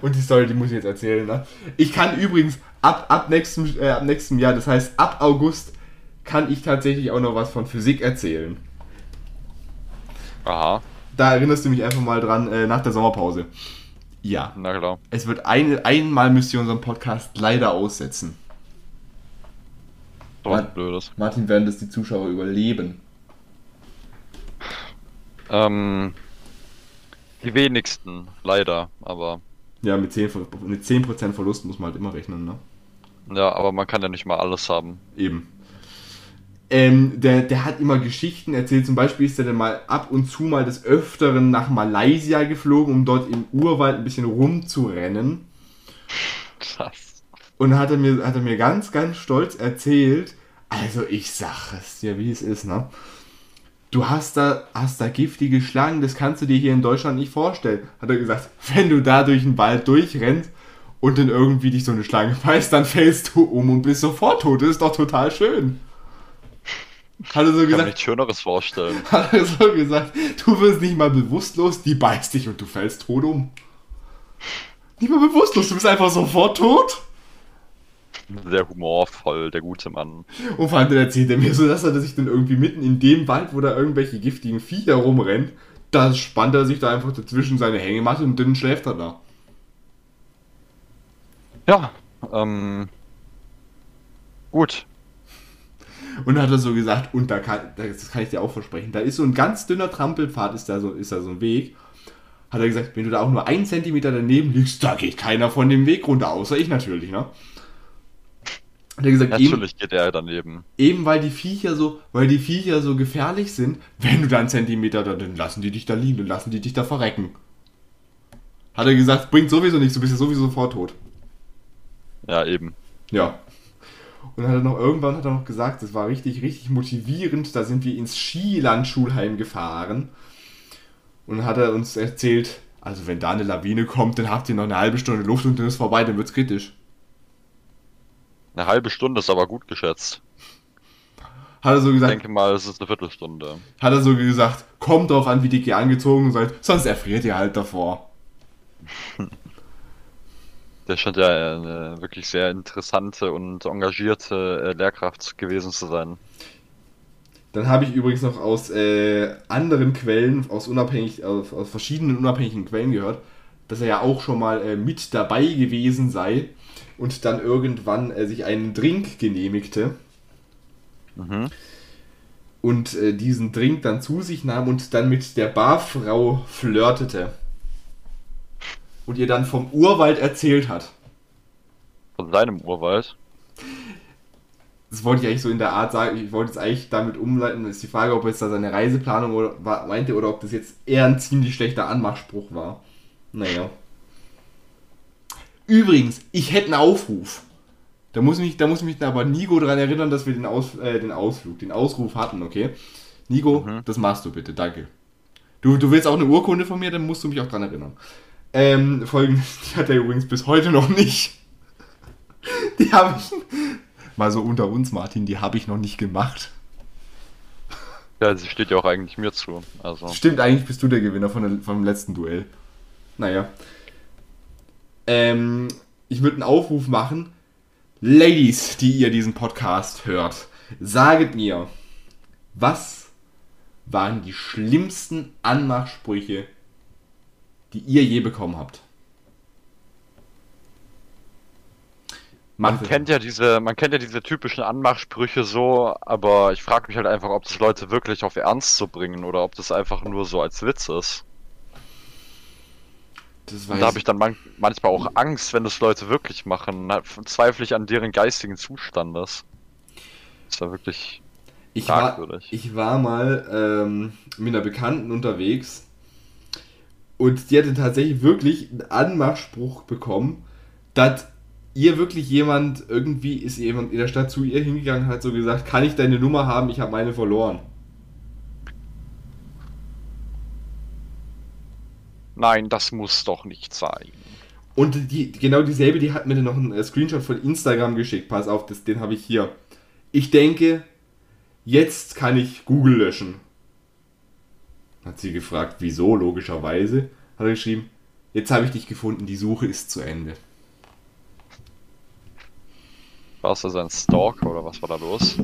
Und die Story, die muss ich jetzt erzählen. Ne? Ich kann übrigens ab, ab, nächstem, äh, ab nächstem Jahr, das heißt ab August, kann ich tatsächlich auch noch was von Physik erzählen.
Aha.
Da erinnerst du mich einfach mal dran äh, nach der Sommerpause. Ja.
Na klar.
Es wird ein, einmal müsst ihr unseren Podcast leider aussetzen.
So was Blödes.
Martin, werden das die Zuschauer überleben?
Ähm, die wenigsten, leider, aber.
Ja, mit 10%, mit 10 Verlust muss man halt immer rechnen, ne?
Ja, aber man kann ja nicht mal alles haben.
Eben. Ähm, der, der hat immer Geschichten erzählt. Zum Beispiel ist er dann mal ab und zu mal des Öfteren nach Malaysia geflogen, um dort im Urwald ein bisschen rumzurennen.
Krass.
Und hat er mir, hat er mir ganz, ganz stolz erzählt, also ich sag es dir, wie es ist, ne? Du hast da, hast da giftige Schlangen, das kannst du dir hier in Deutschland nicht vorstellen. Hat er gesagt, wenn du da durch den Wald durchrennst und dann irgendwie dich so eine Schlange beißt, dann fällst du um und bist sofort tot. Das ist doch total schön.
Hat er so ich gesagt. Kann nichts Schöneres vorstellen. <laughs>
Hat er so gesagt, du wirst nicht mal bewusstlos, die beißt dich und du fällst tot um. Nicht mal bewusstlos, du bist einfach sofort tot.
Sehr humorvoll, der gute Mann.
Und vor allem erzählt er mir so, dass er sich dann irgendwie mitten in dem Wald, wo da irgendwelche giftigen Viecher rumrennen, da spannt er sich da einfach dazwischen seine Hängematte und dann schläft er da.
Ja, ähm. Gut.
Und dann hat er so gesagt, und da kann, das kann ich dir auch versprechen, da ist so ein ganz dünner Trampelpfad, ist da so, ist da so ein Weg. Hat er gesagt, wenn du da auch nur einen Zentimeter daneben liegst, da geht keiner von dem Weg runter, außer ich natürlich, ne?
Hat er gesagt, Natürlich eben, geht er daneben.
Eben weil die Viecher so, weil die Viecher so gefährlich sind, wenn du da einen Zentimeter, dann lassen die dich da liegen, dann lassen die dich da verrecken. Hat er gesagt, bringt sowieso nichts, du bist ja sowieso sofort tot.
Ja, eben.
Ja. Und dann hat er noch irgendwann hat er noch gesagt, das war richtig, richtig motivierend. Da sind wir ins Skilandschulheim gefahren. Und hat er uns erzählt, also wenn da eine Lawine kommt, dann habt ihr noch eine halbe Stunde Luft und dann ist vorbei, dann wird's kritisch.
Eine halbe Stunde ist aber gut geschätzt.
Hat er so gesagt.
Ich denke mal, es ist eine Viertelstunde.
Hat er so gesagt, kommt drauf an, wie dick ihr angezogen seid, sonst erfriert ihr halt davor. <laughs>
Der scheint ja eine wirklich sehr interessante und engagierte äh, Lehrkraft gewesen zu sein.
Dann habe ich übrigens noch aus äh, anderen Quellen, aus, unabhängig, aus, aus, verschiedenen unabhängigen Quellen gehört, dass er ja auch schon mal äh, mit dabei gewesen sei und dann irgendwann äh, sich einen Drink genehmigte. Mhm. Und äh, diesen Drink dann zu sich nahm und dann mit der Barfrau flirtete und ihr dann vom Urwald erzählt hat.
Von seinem Urwald?
Das wollte ich eigentlich so in der Art sagen. Ich wollte es eigentlich damit umleiten. Ist die Frage, ob jetzt da seine Reiseplanung oder, war, meinte oder ob das jetzt eher ein ziemlich schlechter Anmachspruch war. Naja. Übrigens, ich hätte einen Aufruf. Da muss mich, da muss mich aber Nigo daran erinnern, dass wir den, Aus, äh, den Ausflug, den Ausruf hatten, okay? Nigo, mhm. das machst du bitte, danke. Du, du willst auch eine Urkunde von mir, dann musst du mich auch daran erinnern. Ähm, folgendes, <laughs> die hat er übrigens bis heute noch nicht. <laughs> Die habe ich, <laughs> mal so unter uns, Martin, die habe ich noch nicht gemacht.
Ja, sie steht ja auch eigentlich mir zu. Also.
Stimmt, eigentlich bist du der Gewinner von der, vom letzten Duell. Naja. Ähm, ich würde einen Aufruf machen. Ladies, die ihr diesen Podcast hört, saget mir, was waren die schlimmsten Anmachsprüche, die ihr je bekommen habt.
Man kennt ja diese, man kennt ja diese typischen Anmachsprüche so, aber ich frage mich halt einfach, ob das Leute wirklich auf Ernst zu bringen oder ob das einfach nur so als Witz ist. Da habe ich dann man manchmal auch Angst, wenn das Leute wirklich machen. Da zweifle ich an deren geistigen Zustandes. Das war wirklich
ich war, ich war mal ähm, mit einer Bekannten unterwegs und die hatte tatsächlich wirklich einen Anmachspruch bekommen, dass ihr wirklich jemand, irgendwie ist jemand in der Stadt zu ihr hingegangen hat so gesagt, kann ich deine Nummer haben, ich habe meine verloren.
Nein, das muss doch nicht sein.
Und die, genau dieselbe, die hat mir dann noch einen äh, Screenshot von Instagram geschickt. Pass auf, das, den habe ich hier. Ich denke, jetzt kann ich Google löschen. Hat sie gefragt, wieso, logischerweise. Hat er geschrieben, jetzt habe ich dich gefunden, die Suche ist zu Ende.
War das ein Stalker oder was war da los?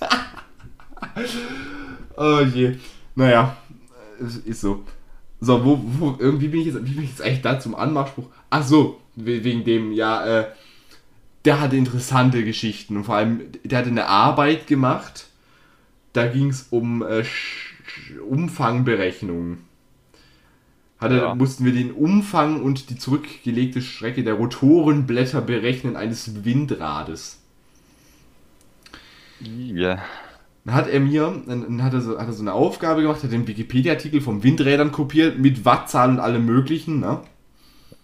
<laughs>
oh je. Naja, ist so. So, wo, wo, irgendwie bin ich jetzt, wie bin ich jetzt eigentlich da zum Anmachspruch? Ach so, wegen dem, ja, äh, der hatte interessante Geschichten und vor allem, der hatte eine Arbeit gemacht, da ging es um äh, Umfangberechnungen. Hatte, ja. Mussten wir den Umfang und die zurückgelegte Strecke der Rotorenblätter berechnen eines Windrades. Ja. Dann hat er mir, dann hat er, so, hat er so eine Aufgabe gemacht, hat den Wikipedia-Artikel vom Windrädern kopiert, mit Wattzahl und allem möglichen, ne?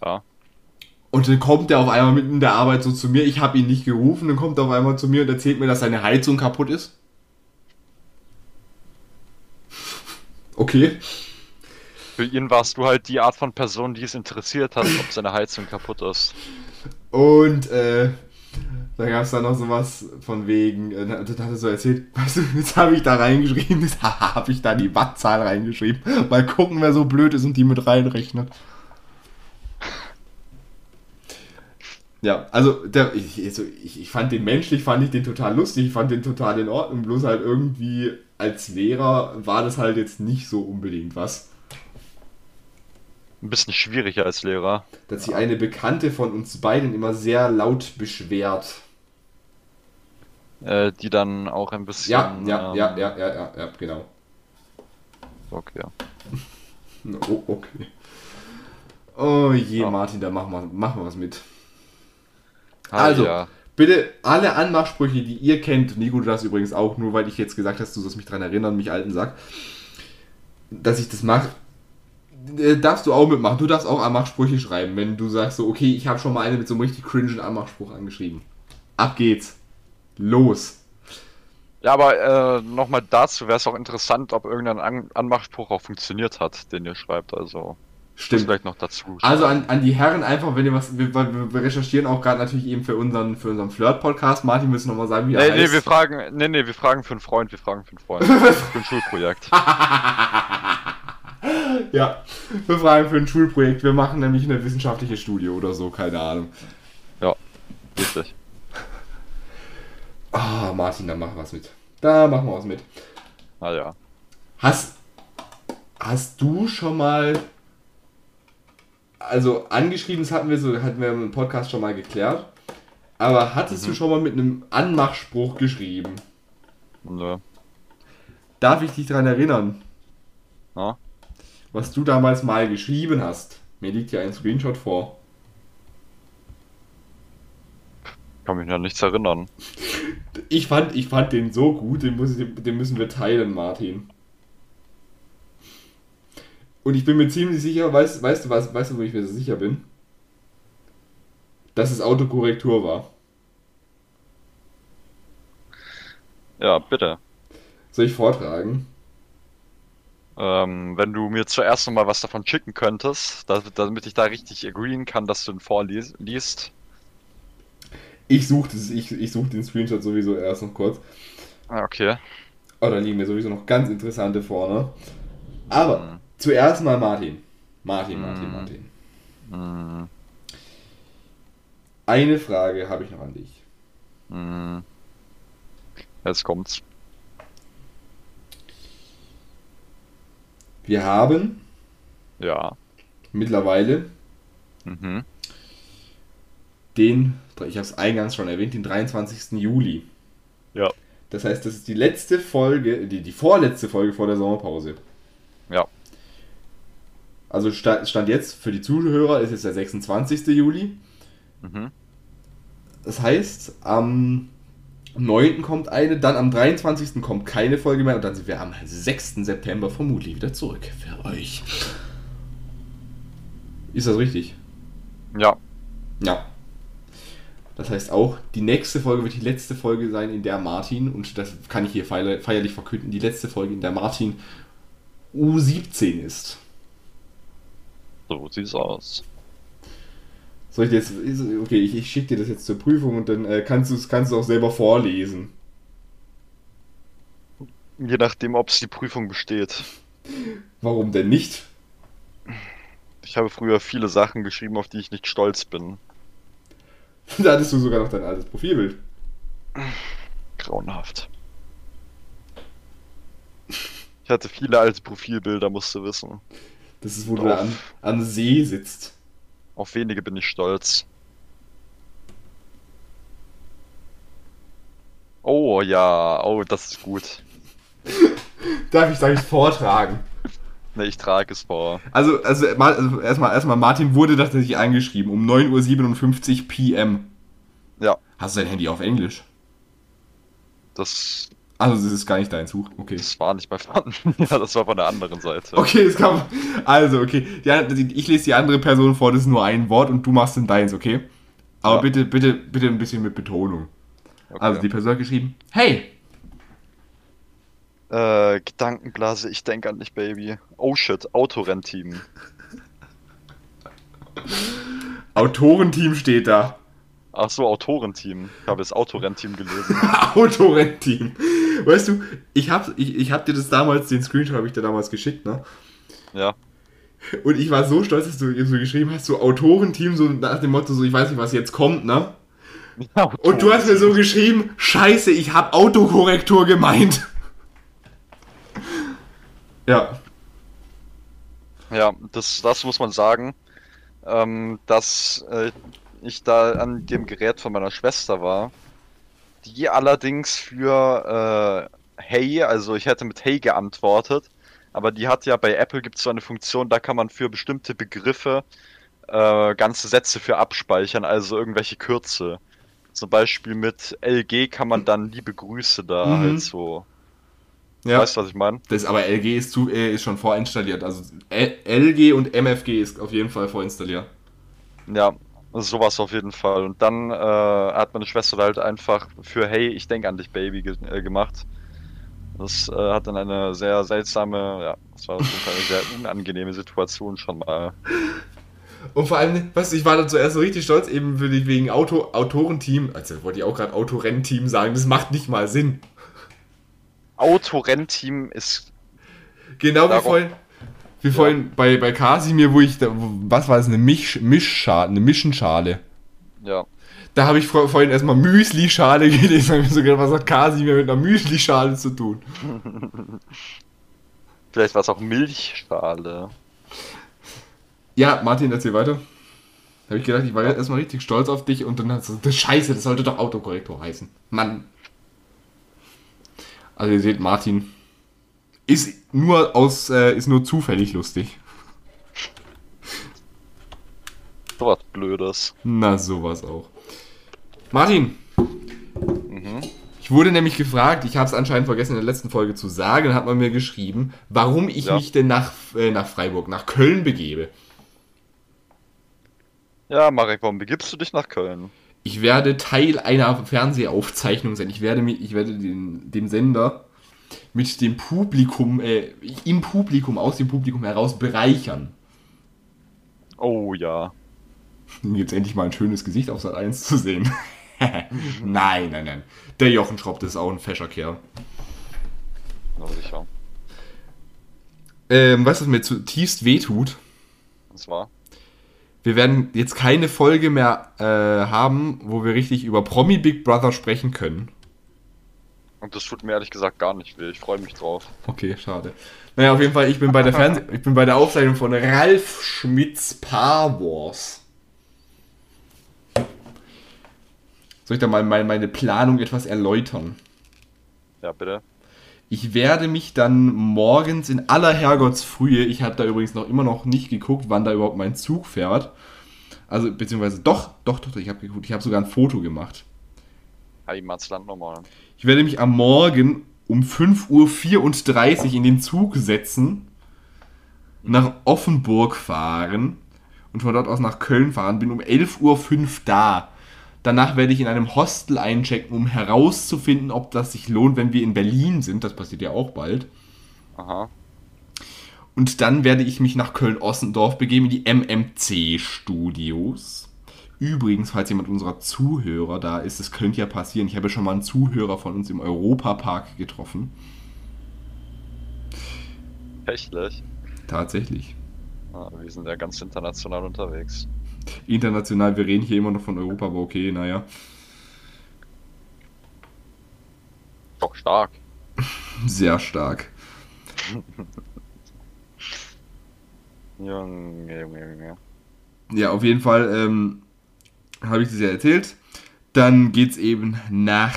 Ja. Und dann kommt er auf einmal mitten in der Arbeit so zu mir, ich habe ihn nicht gerufen, dann kommt er auf einmal zu mir und erzählt mir, dass seine Heizung kaputt ist. Okay.
Für ihn warst du halt die Art von Person, die es interessiert hat, ob seine Heizung kaputt ist.
Und äh, da gab es dann noch sowas von wegen, äh, da hat er so erzählt, <laughs> weißt du, jetzt habe ich da reingeschrieben, <laughs> jetzt habe ich da die Wattzahl reingeschrieben. Mal gucken, wer so blöd ist und die mit reinrechnet. Ja, also, der, ich, also ich, ich fand den menschlich, fand ich den total lustig, ich fand den total in Ordnung, bloß halt irgendwie als Lehrer war das halt jetzt nicht so unbedingt was.
Ein bisschen schwieriger als Lehrer.
Dass sich eine Bekannte von uns beiden immer sehr laut beschwert.
Äh, die dann auch ein bisschen.
Ja, ja, ähm, ja, ja, ja, ja, ja, genau.
Okay. <laughs>
oh, okay. Oh je, ja. Martin, da machen wir, machen wir was mit. Ah, also, ja. bitte alle Anmachsprüche, die ihr kennt, Nico, du das übrigens auch, nur weil ich jetzt gesagt hast, du sollst mich daran erinnern, mich alten Sack, dass ich das mache, äh, darfst du auch mitmachen. Du darfst auch Anmachsprüche schreiben, wenn du sagst so, okay, ich habe schon mal eine mit so einem richtig cringen Anmachspruch angeschrieben. Ab geht's. Los.
Ja, aber äh, nochmal dazu wäre es auch interessant, ob irgendein An Anmachspruch auch funktioniert hat, den ihr schreibt. Also
Stimmt. vielleicht noch dazu. Also an, an die Herren einfach, wenn ihr was, wir, wir recherchieren auch gerade natürlich eben für unseren, für unseren Flirt-Podcast. Martin, müssen nochmal sagen, wie
er nee, heißt. Nee, wir fragen, nee, nee, wir fragen für einen Freund, wir fragen für einen Freund. <laughs> für ein Schulprojekt. <laughs>
ja, wir fragen für ein Schulprojekt. Wir machen nämlich eine wissenschaftliche Studie oder so, keine Ahnung.
Ja, richtig.
Ah, oh, Martin, da machen wir was mit. Da machen wir was mit.
Ah ja.
Hast, hast du schon mal also angeschrieben, das hatten wir so, hatten wir im Podcast schon mal geklärt. Aber hattest mhm. du schon mal mit einem Anmachspruch geschrieben?
Nö.
Darf ich dich daran erinnern?
Ja.
Was du damals mal geschrieben hast. Mir liegt ja ein Screenshot vor.
Kann mich an nichts erinnern.
Ich fand, ich fand den so gut, den, muss, den müssen wir teilen, Martin. Und ich bin mir ziemlich sicher, weißt, weißt du was, weißt du, wo ich mir so sicher bin? Dass es Autokorrektur war.
Ja, bitte.
Soll ich vortragen?
Ähm, wenn du mir zuerst noch mal was davon schicken könntest, damit ich da richtig agreeen kann, dass du ihn vorliest.
Ich suche ich, ich such den Screenshot sowieso erst noch kurz.
Ah, okay.
Oh, da liegen mir sowieso noch ganz interessante vorne. Aber hm. Zuerst mal Martin. Martin, Martin, mm. Martin. Mm. Eine Frage habe ich noch an dich.
Mm. Jetzt kommt's.
Wir haben
ja
mittlerweile mhm. den, ich habe es eingangs schon erwähnt, den 23. Juli.
Ja.
Das heißt, das ist die letzte Folge, die, die vorletzte Folge vor der Sommerpause.
Ja.
Also Stand jetzt für die Zuhörer ist es der 26. Juli. Mhm. Das heißt, am 9. kommt eine, dann am 23. kommt keine Folge mehr und dann sind wir am 6. September vermutlich wieder zurück für euch. Ist das richtig?
Ja.
Ja. Das heißt auch, die nächste Folge wird die letzte Folge sein, in der Martin, und das kann ich hier feierlich verkünden, die letzte Folge, in der Martin U17 ist.
So sieht's aus.
Soll ich jetzt. Okay, ich, ich schicke dir das jetzt zur Prüfung und dann äh, kannst du es kannst du auch selber vorlesen.
Je nachdem, ob es die Prüfung besteht.
Warum denn nicht?
Ich habe früher viele Sachen geschrieben, auf die ich nicht stolz bin. <laughs>
Da hattest du sogar noch dein altes Profilbild.
Grauenhaft. Ich hatte viele alte Profilbilder, musst du wissen.
Das ist, wo du da an, an See sitzt.
Auf wenige bin ich stolz. Oh ja, oh, das ist gut. <laughs>
Darf ich, darf ich vortragen?
Ne, ich trage es vor.
Also, also, also erstmal, erstmal, Martin wurde tatsächlich eingeschrieben um 9.57 Uhr PM.
Ja,
Hast du dein Handy auf Englisch?
das,
Also, das ist gar nicht dein Zug. Okay.
das war nicht bei von <laughs> Ja, das war von der anderen Seite.
Okay, es kam. Also, okay. Ja, ich lese die andere Person vor, das ist nur ein Wort und du machst dann deins, okay? Aber
Ja.
bitte, bitte, bitte ein bisschen mit Betonung.
Okay.
Also, die Person hat geschrieben: Hey,
Äh, Gedankenblase, ich denke an dich, Baby. Oh shit, Autorennteam.
Autorenteam steht da.
Ach so, Autorenteam. Ich habe das Autorennteam gelesen. <laughs>
Autorenteam. Weißt du, ich hab, ich, ich hab dir das damals, den Screenshot habe ich dir damals geschickt, ne?
Ja.
Und ich war so stolz, dass du so geschrieben hast, so Autorenteam, so nach dem Motto, so ich weiß nicht, was jetzt kommt, ne? Und du hast mir so geschrieben, scheiße, ich hab Autokorrektur gemeint. <laughs> Ja.
Ja, das, das muss man sagen, ähm, dass äh, ich da an dem Gerät von meiner Schwester war, die allerdings für äh, Hey, also ich hätte mit Hey geantwortet, aber die hat ja bei Apple gibt es so eine Funktion, da kann man für bestimmte Begriffe äh, ganze Sätze für abspeichern, also irgendwelche Kürze. Zum Beispiel mit LG kann man dann liebe Grüße da
Mhm.
halt so.
Ja.
Weißt du, was ich meine?
Das aber LG ist, zu, äh, ist schon vorinstalliert. Also L LG und MFG ist auf jeden Fall vorinstalliert.
Ja, sowas auf jeden Fall. Und dann äh, hat meine Schwester halt einfach für Hey, ich denke an dich, Baby ge äh, gemacht. Das äh, hat dann eine sehr seltsame, ja, das war auf jeden Fall eine sehr unangenehme Situation schon mal.
Und vor allem, weißt du, ich war dann zuerst so richtig stolz, eben für die, wegen Auto, Autorenteam, also wollte ich auch gerade Autorennteam sagen, das macht nicht mal Sinn.
Autorennteam ist,
Genau wie vorhin, wie vorhin bei, bei Casimir, wo ich, da, was war es, eine Misch, Mischschale, eine Mischenschale.
ja,
Da habe ich vor, vorhin erstmal Müsli-Schale <laughs> gelesen, habe ich mir so gedacht, was hat Casimir mit einer Müsli-Schale zu tun? <laughs>
vielleicht war es auch Milchschale.
Ja, Martin, erzähl weiter. Da habe ich gedacht, ich war jetzt erstmal richtig stolz auf dich und dann hast du, das Scheiße, das sollte doch Autokorrektor heißen. Mann. Also ihr seht, Martin ist nur aus, äh, ist nur zufällig lustig.
Sowas Blödes.
Na, sowas auch. Martin,
Mhm.
ich wurde nämlich gefragt, ich habe es anscheinend vergessen in der letzten Folge zu sagen, hat man mir geschrieben, warum ich
Ja.
mich denn nach, äh, nach Freiburg, nach Köln begebe.
Ja, Marek, warum begibst du dich nach Köln?
Ich werde Teil einer Fernsehaufzeichnung sein. Ich werde, mich, ich werde den, den Sender mit dem Publikum, äh, im Publikum, aus dem Publikum heraus bereichern.
Oh ja.
Um jetzt endlich mal ein schönes Gesicht auf Sat 1 zu sehen. <laughs> nein, nein, nein. Der Jochen Schropp, das ist auch ein fescher Kerl.
Na sicher.
Ähm, weißt du, was mir zutiefst wehtut?
Das war.
Wir werden jetzt keine Folge mehr äh, haben, wo wir richtig über Promi Big Brother sprechen können.
Und das tut mir ehrlich gesagt gar nicht weh. Ich freue mich drauf.
Okay, schade. Naja, auf jeden Fall, ich bin bei der Fernseh <laughs> ich bin bei der Aufzeichnung von Ralf Schmitz Paar Wars. Soll ich da mal meine, meine Planung etwas erläutern?
Ja, bitte.
Ich werde mich dann morgens in aller Herrgottsfrühe, ich habe da übrigens noch immer noch nicht geguckt, wann da überhaupt mein Zug fährt. Also, beziehungsweise doch, doch, doch, ich habe geguckt, ich habe sogar ein Foto gemacht.
Heimatsland nochmal.
Ich werde mich am Morgen um 5.34 Uhr in den Zug setzen, nach Offenburg fahren und von dort aus nach Köln fahren, bin um 11.05 Uhr da. Danach werde ich in einem Hostel einchecken, um herauszufinden, ob das sich lohnt, wenn wir in Berlin sind. Das passiert ja auch bald.
Aha.
Und dann werde ich mich nach Köln-Ossendorf begeben, in die MMC-Studios. Übrigens, falls jemand unserer Zuhörer da ist, das könnte ja passieren. Ich habe schon mal einen Zuhörer von uns im Europapark getroffen.
Echt?
Tatsächlich.
Ah, wir sind ja ganz international unterwegs.
International, wir reden hier immer noch von Europa, aber okay, naja.
Doch stark. <laughs>
Sehr stark. <laughs>
Junge, Junge, Junge.
Ja, auf jeden Fall ähm, habe ich das ja erzählt. Dann geht es eben nach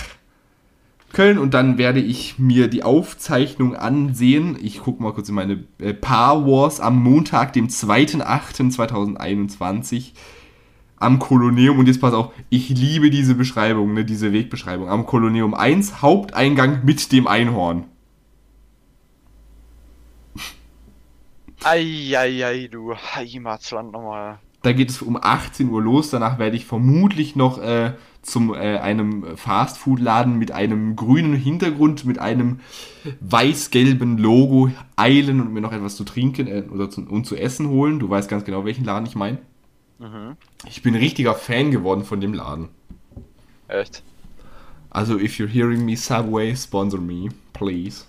Köln und dann werde ich mir die Aufzeichnung ansehen. Ich gucke mal kurz in meine äh, Paar Wars am Montag, dem 2.8.2021 am Koloneum. Und jetzt pass auf, ich liebe diese Beschreibung, ne, diese Wegbeschreibung. Am Koloneum 1, Haupteingang mit dem Einhorn.
Eieiei, du Heimatland nochmal.
Da geht es um 18 Uhr los. Danach werde ich vermutlich noch äh, zum äh, einem Fastfood-Laden mit einem grünen Hintergrund, mit einem weiß-gelben Logo eilen und mir noch etwas zu trinken äh, oder zu, und zu essen holen. Du weißt ganz genau, welchen Laden ich meine.
Mhm.
Ich bin richtiger Fan geworden von dem Laden.
Echt?
Also, if you're hearing me, Subway, sponsor me, please.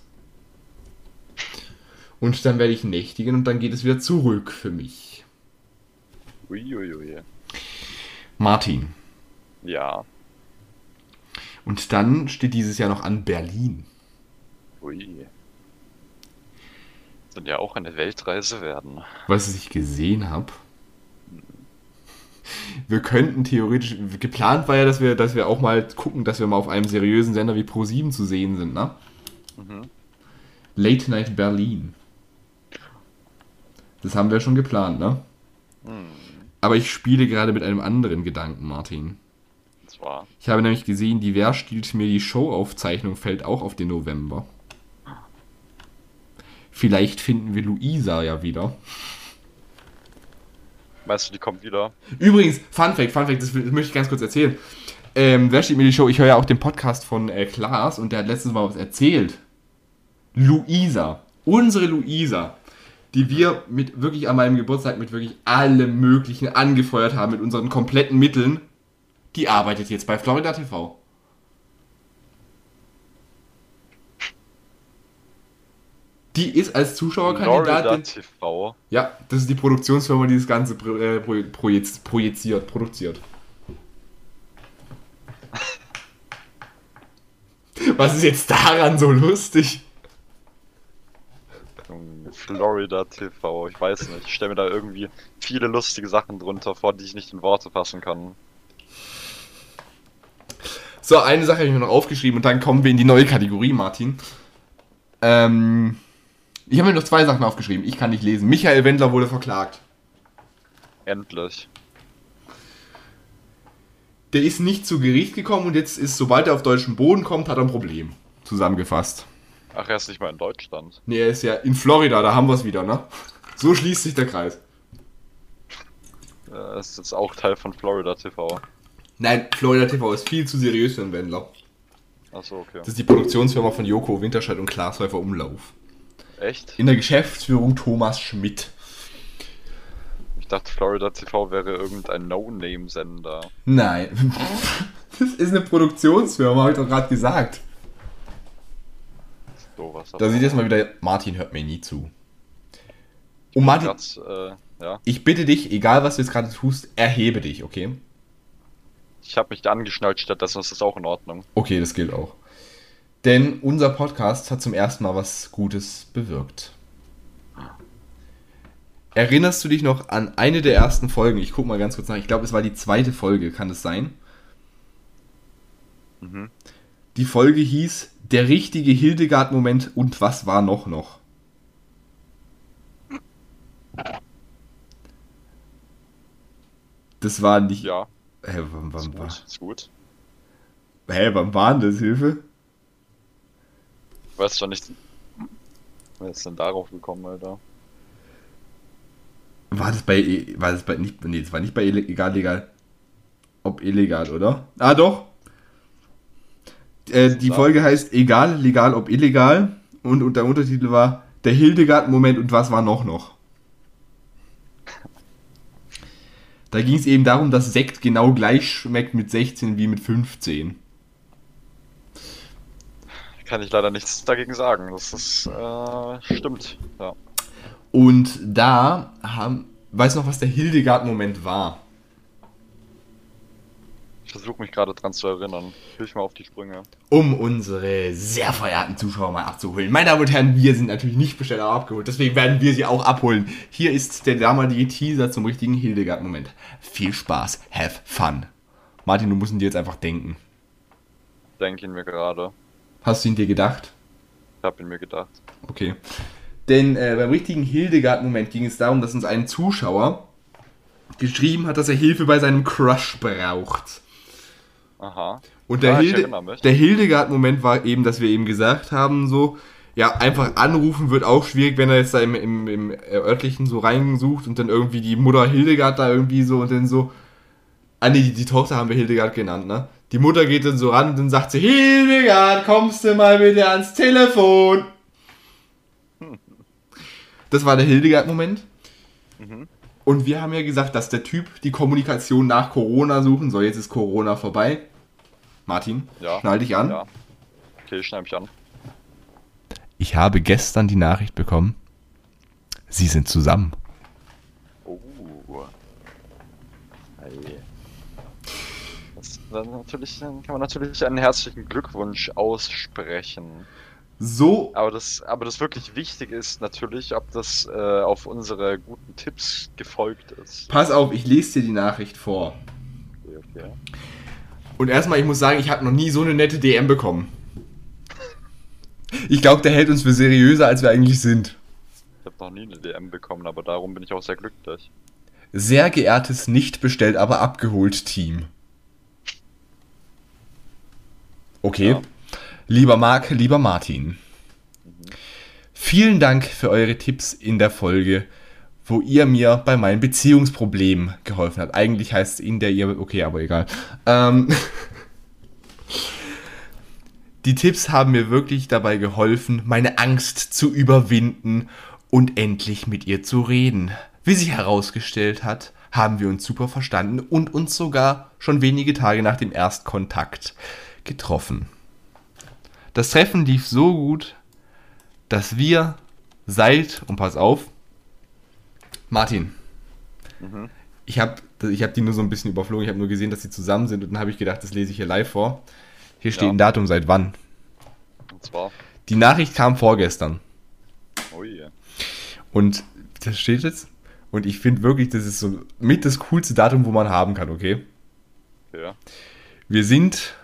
Und dann werde ich nächtigen und dann geht es wieder zurück für mich.
Uiuiui.
Martin.
Ja.
Und dann steht dieses Jahr noch an Berlin.
Ui. Soll ja auch eine Weltreise werden.
Was ich gesehen habe. Wir könnten theoretisch, geplant war ja, dass wir, dass wir auch mal gucken, dass wir mal auf einem seriösen Sender wie Pro7 zu sehen sind, ne?
Mhm.
Late Night Berlin. Das haben wir schon geplant, ne?
Hm.
Aber ich spiele gerade mit einem anderen Gedanken, Martin.
Zwar.
Ich habe nämlich gesehen, die Wer stiehlt mir die Showaufzeichnung fällt auch auf den November. Vielleicht finden wir Luisa ja wieder.
Meinst du, die kommt wieder?
Übrigens, Fun Fact, Fun Fact, das, das möchte ich ganz kurz erzählen. Ähm, wer steht mir die Show? Ich höre ja auch den Podcast von äh, Klaas und der hat letztens mal was erzählt. Luisa, unsere Luisa, die wir mit wirklich an meinem Geburtstag mit wirklich allem Möglichen angefeuert haben, mit unseren kompletten Mitteln, die arbeitet jetzt bei Florida TV. Die ist als
Florida
Zuschauerkandidatin.
TV.
Ja, das ist die Produktionsfirma, die das Ganze pro, äh, pro, projiz- projiziert, produziert. Was ist jetzt daran so lustig?
Florida TV. Ich weiß nicht. Ich stelle mir da irgendwie viele lustige Sachen drunter vor, die ich nicht in Worte fassen kann.
So, eine Sache habe ich mir noch aufgeschrieben und dann kommen wir in die neue Kategorie, Martin. Ähm, ich habe mir noch zwei Sachen aufgeschrieben. Ich kann nicht lesen. Michael Wendler wurde verklagt.
Endlich.
Der ist nicht zu Gericht gekommen und jetzt ist, sobald er auf deutschen Boden kommt, hat er ein Problem. Zusammengefasst.
Ach, er ist nicht mal in Deutschland.
Nee, er ist ja in Florida, da haben wir es wieder, ne? So schließt sich der Kreis.
Äh, Er ist jetzt auch Teil von Florida TV.
Nein, Florida TV ist viel zu seriös für einen Wendler.
Achso, okay.
Das ist die Produktionsfirma von Joko Winterscheid und Klaas Häufer Umlauf.
Echt?
In der Geschäftsführung Thomas Schmidt.
Ich dachte, Florida TV wäre irgendein No-Name-Sender.
Nein. <laughs> Das ist eine Produktionsfirma, habe ich doch gerade gesagt.
Sowas.
Da sieht jetzt mal wieder, Martin hört mir nie zu. Und Martin,
Grad, äh, ja.
ich bitte dich, egal was du jetzt gerade tust, erhebe dich, okay?
Ich habe mich angeschnallt, stattdessen ist das auch in Ordnung.
Okay, das gilt auch. Denn unser Podcast hat zum ersten Mal was Gutes bewirkt. Erinnerst du dich noch an eine der ersten Folgen? Ich guck mal ganz kurz nach. Ich glaube, es war die zweite Folge, kann es sein?
Mhm.
Die Folge hieß Der richtige Hildegard-Moment und was war noch noch? Das war nicht.
Ja,
Hä, wann,
ist
wann, war,
gut. Ist gut.
hä, wann war denn das? Hilfe?
Ich weiß schon nicht. Wer ist denn darauf gekommen, Alter?
War das bei. E- War das bei. Nicht, nee, das war nicht bei egal, legal. Ob illegal, oder? Ah, doch. Äh, die? Folge heißt Egal, legal, ob illegal. Und, und der Untertitel war Der Hildegard-Moment und was war noch noch? Da ging es eben darum, dass Sekt genau gleich schmeckt mit 16 wie mit 15.
Kann ich leider nichts dagegen sagen. Das ist, äh, stimmt. Ja.
Und da haben, weißt du noch, was der Hildegard-Moment war?
Ich versuche mich gerade dran zu erinnern. Hilf mal auf die Sprünge.
Um unsere sehr verehrten Zuschauer mal abzuholen. Meine Damen und Herren, wir sind natürlich nicht bestellt, aber abgeholt. Deswegen werden wir sie auch abholen. Hier ist der damalige Teaser zum richtigen Hildegard-Moment. Viel Spaß, have fun. Martin, du musst ihn dir jetzt einfach denken.
Denke ihn mir gerade.
Hast du ihn dir gedacht?
Ich habe ihn mir gedacht.
Okay. Denn äh, beim richtigen Hildegard-Moment ging es darum, dass uns ein Zuschauer geschrieben hat, dass er Hilfe bei seinem Crush braucht.
Aha.
Und der,
ich
Hilde, der Hildegard-Moment war eben, dass wir eben gesagt haben, so, ja, einfach anrufen wird auch schwierig, wenn er jetzt da im, im, im örtlichen so reinsucht und dann irgendwie die Mutter Hildegard da irgendwie so und dann so. Ah, nee, die, die Tochter haben wir Hildegard genannt, ne? Die Mutter geht dann so ran und dann sagt sie, Hildegard, kommst du mal bitte ans Telefon? Das war der Hildegard-Moment.
Mhm.
Und wir haben ja gesagt, dass der Typ die Kommunikation nach Corona suchen soll. Jetzt ist Corona vorbei. Martin,
Ja.
schnall dich an.
Ja. Okay, schneide mich an.
Ich habe gestern die Nachricht bekommen, sie sind zusammen.
Oh. Hey. Das, dann natürlich, dann kann man natürlich einen herzlichen Glückwunsch aussprechen.
So,
Aber das, aber das wirklich Wichtige ist natürlich, ob das äh, auf unsere guten Tipps gefolgt ist.
pass auf, ich lese dir die Nachricht vor.
Okay, okay.
Und erstmal, ich muss sagen, ich habe noch nie so eine nette DM bekommen. Ich glaube, der hält uns für seriöser, als wir eigentlich sind.
Ich habe noch nie eine DM bekommen, aber darum bin ich auch sehr glücklich.
Sehr geehrtes, nicht bestellt, aber abgeholt Team. Okay.
Ja.
Lieber Marc, lieber Martin. Vielen Dank für eure Tipps in der Folge, wo ihr mir bei meinem Beziehungsproblem geholfen habt. Eigentlich heißt es in der ihr. Okay, aber egal. Ähm, <laughs> die Tipps haben mir wirklich dabei geholfen, meine Angst zu überwinden und endlich mit ihr zu reden. Wie sich herausgestellt hat, haben wir uns super verstanden und uns sogar schon wenige Tage nach dem Erstkontakt getroffen. Das Treffen lief so gut, dass wir seit, und pass auf, Martin,
Mhm.
ich habe ich hab die nur so ein bisschen überflogen, ich habe nur gesehen, dass sie zusammen sind und dann habe ich gedacht, das lese ich hier live vor. Hier steht
Ja.
ein Datum, seit wann.
Und zwar,
Die Nachricht kam vorgestern
oh je.
und das steht jetzt und ich finde wirklich, das ist so mit das coolste Datum, wo man haben kann, okay?
Ja.
Wir sind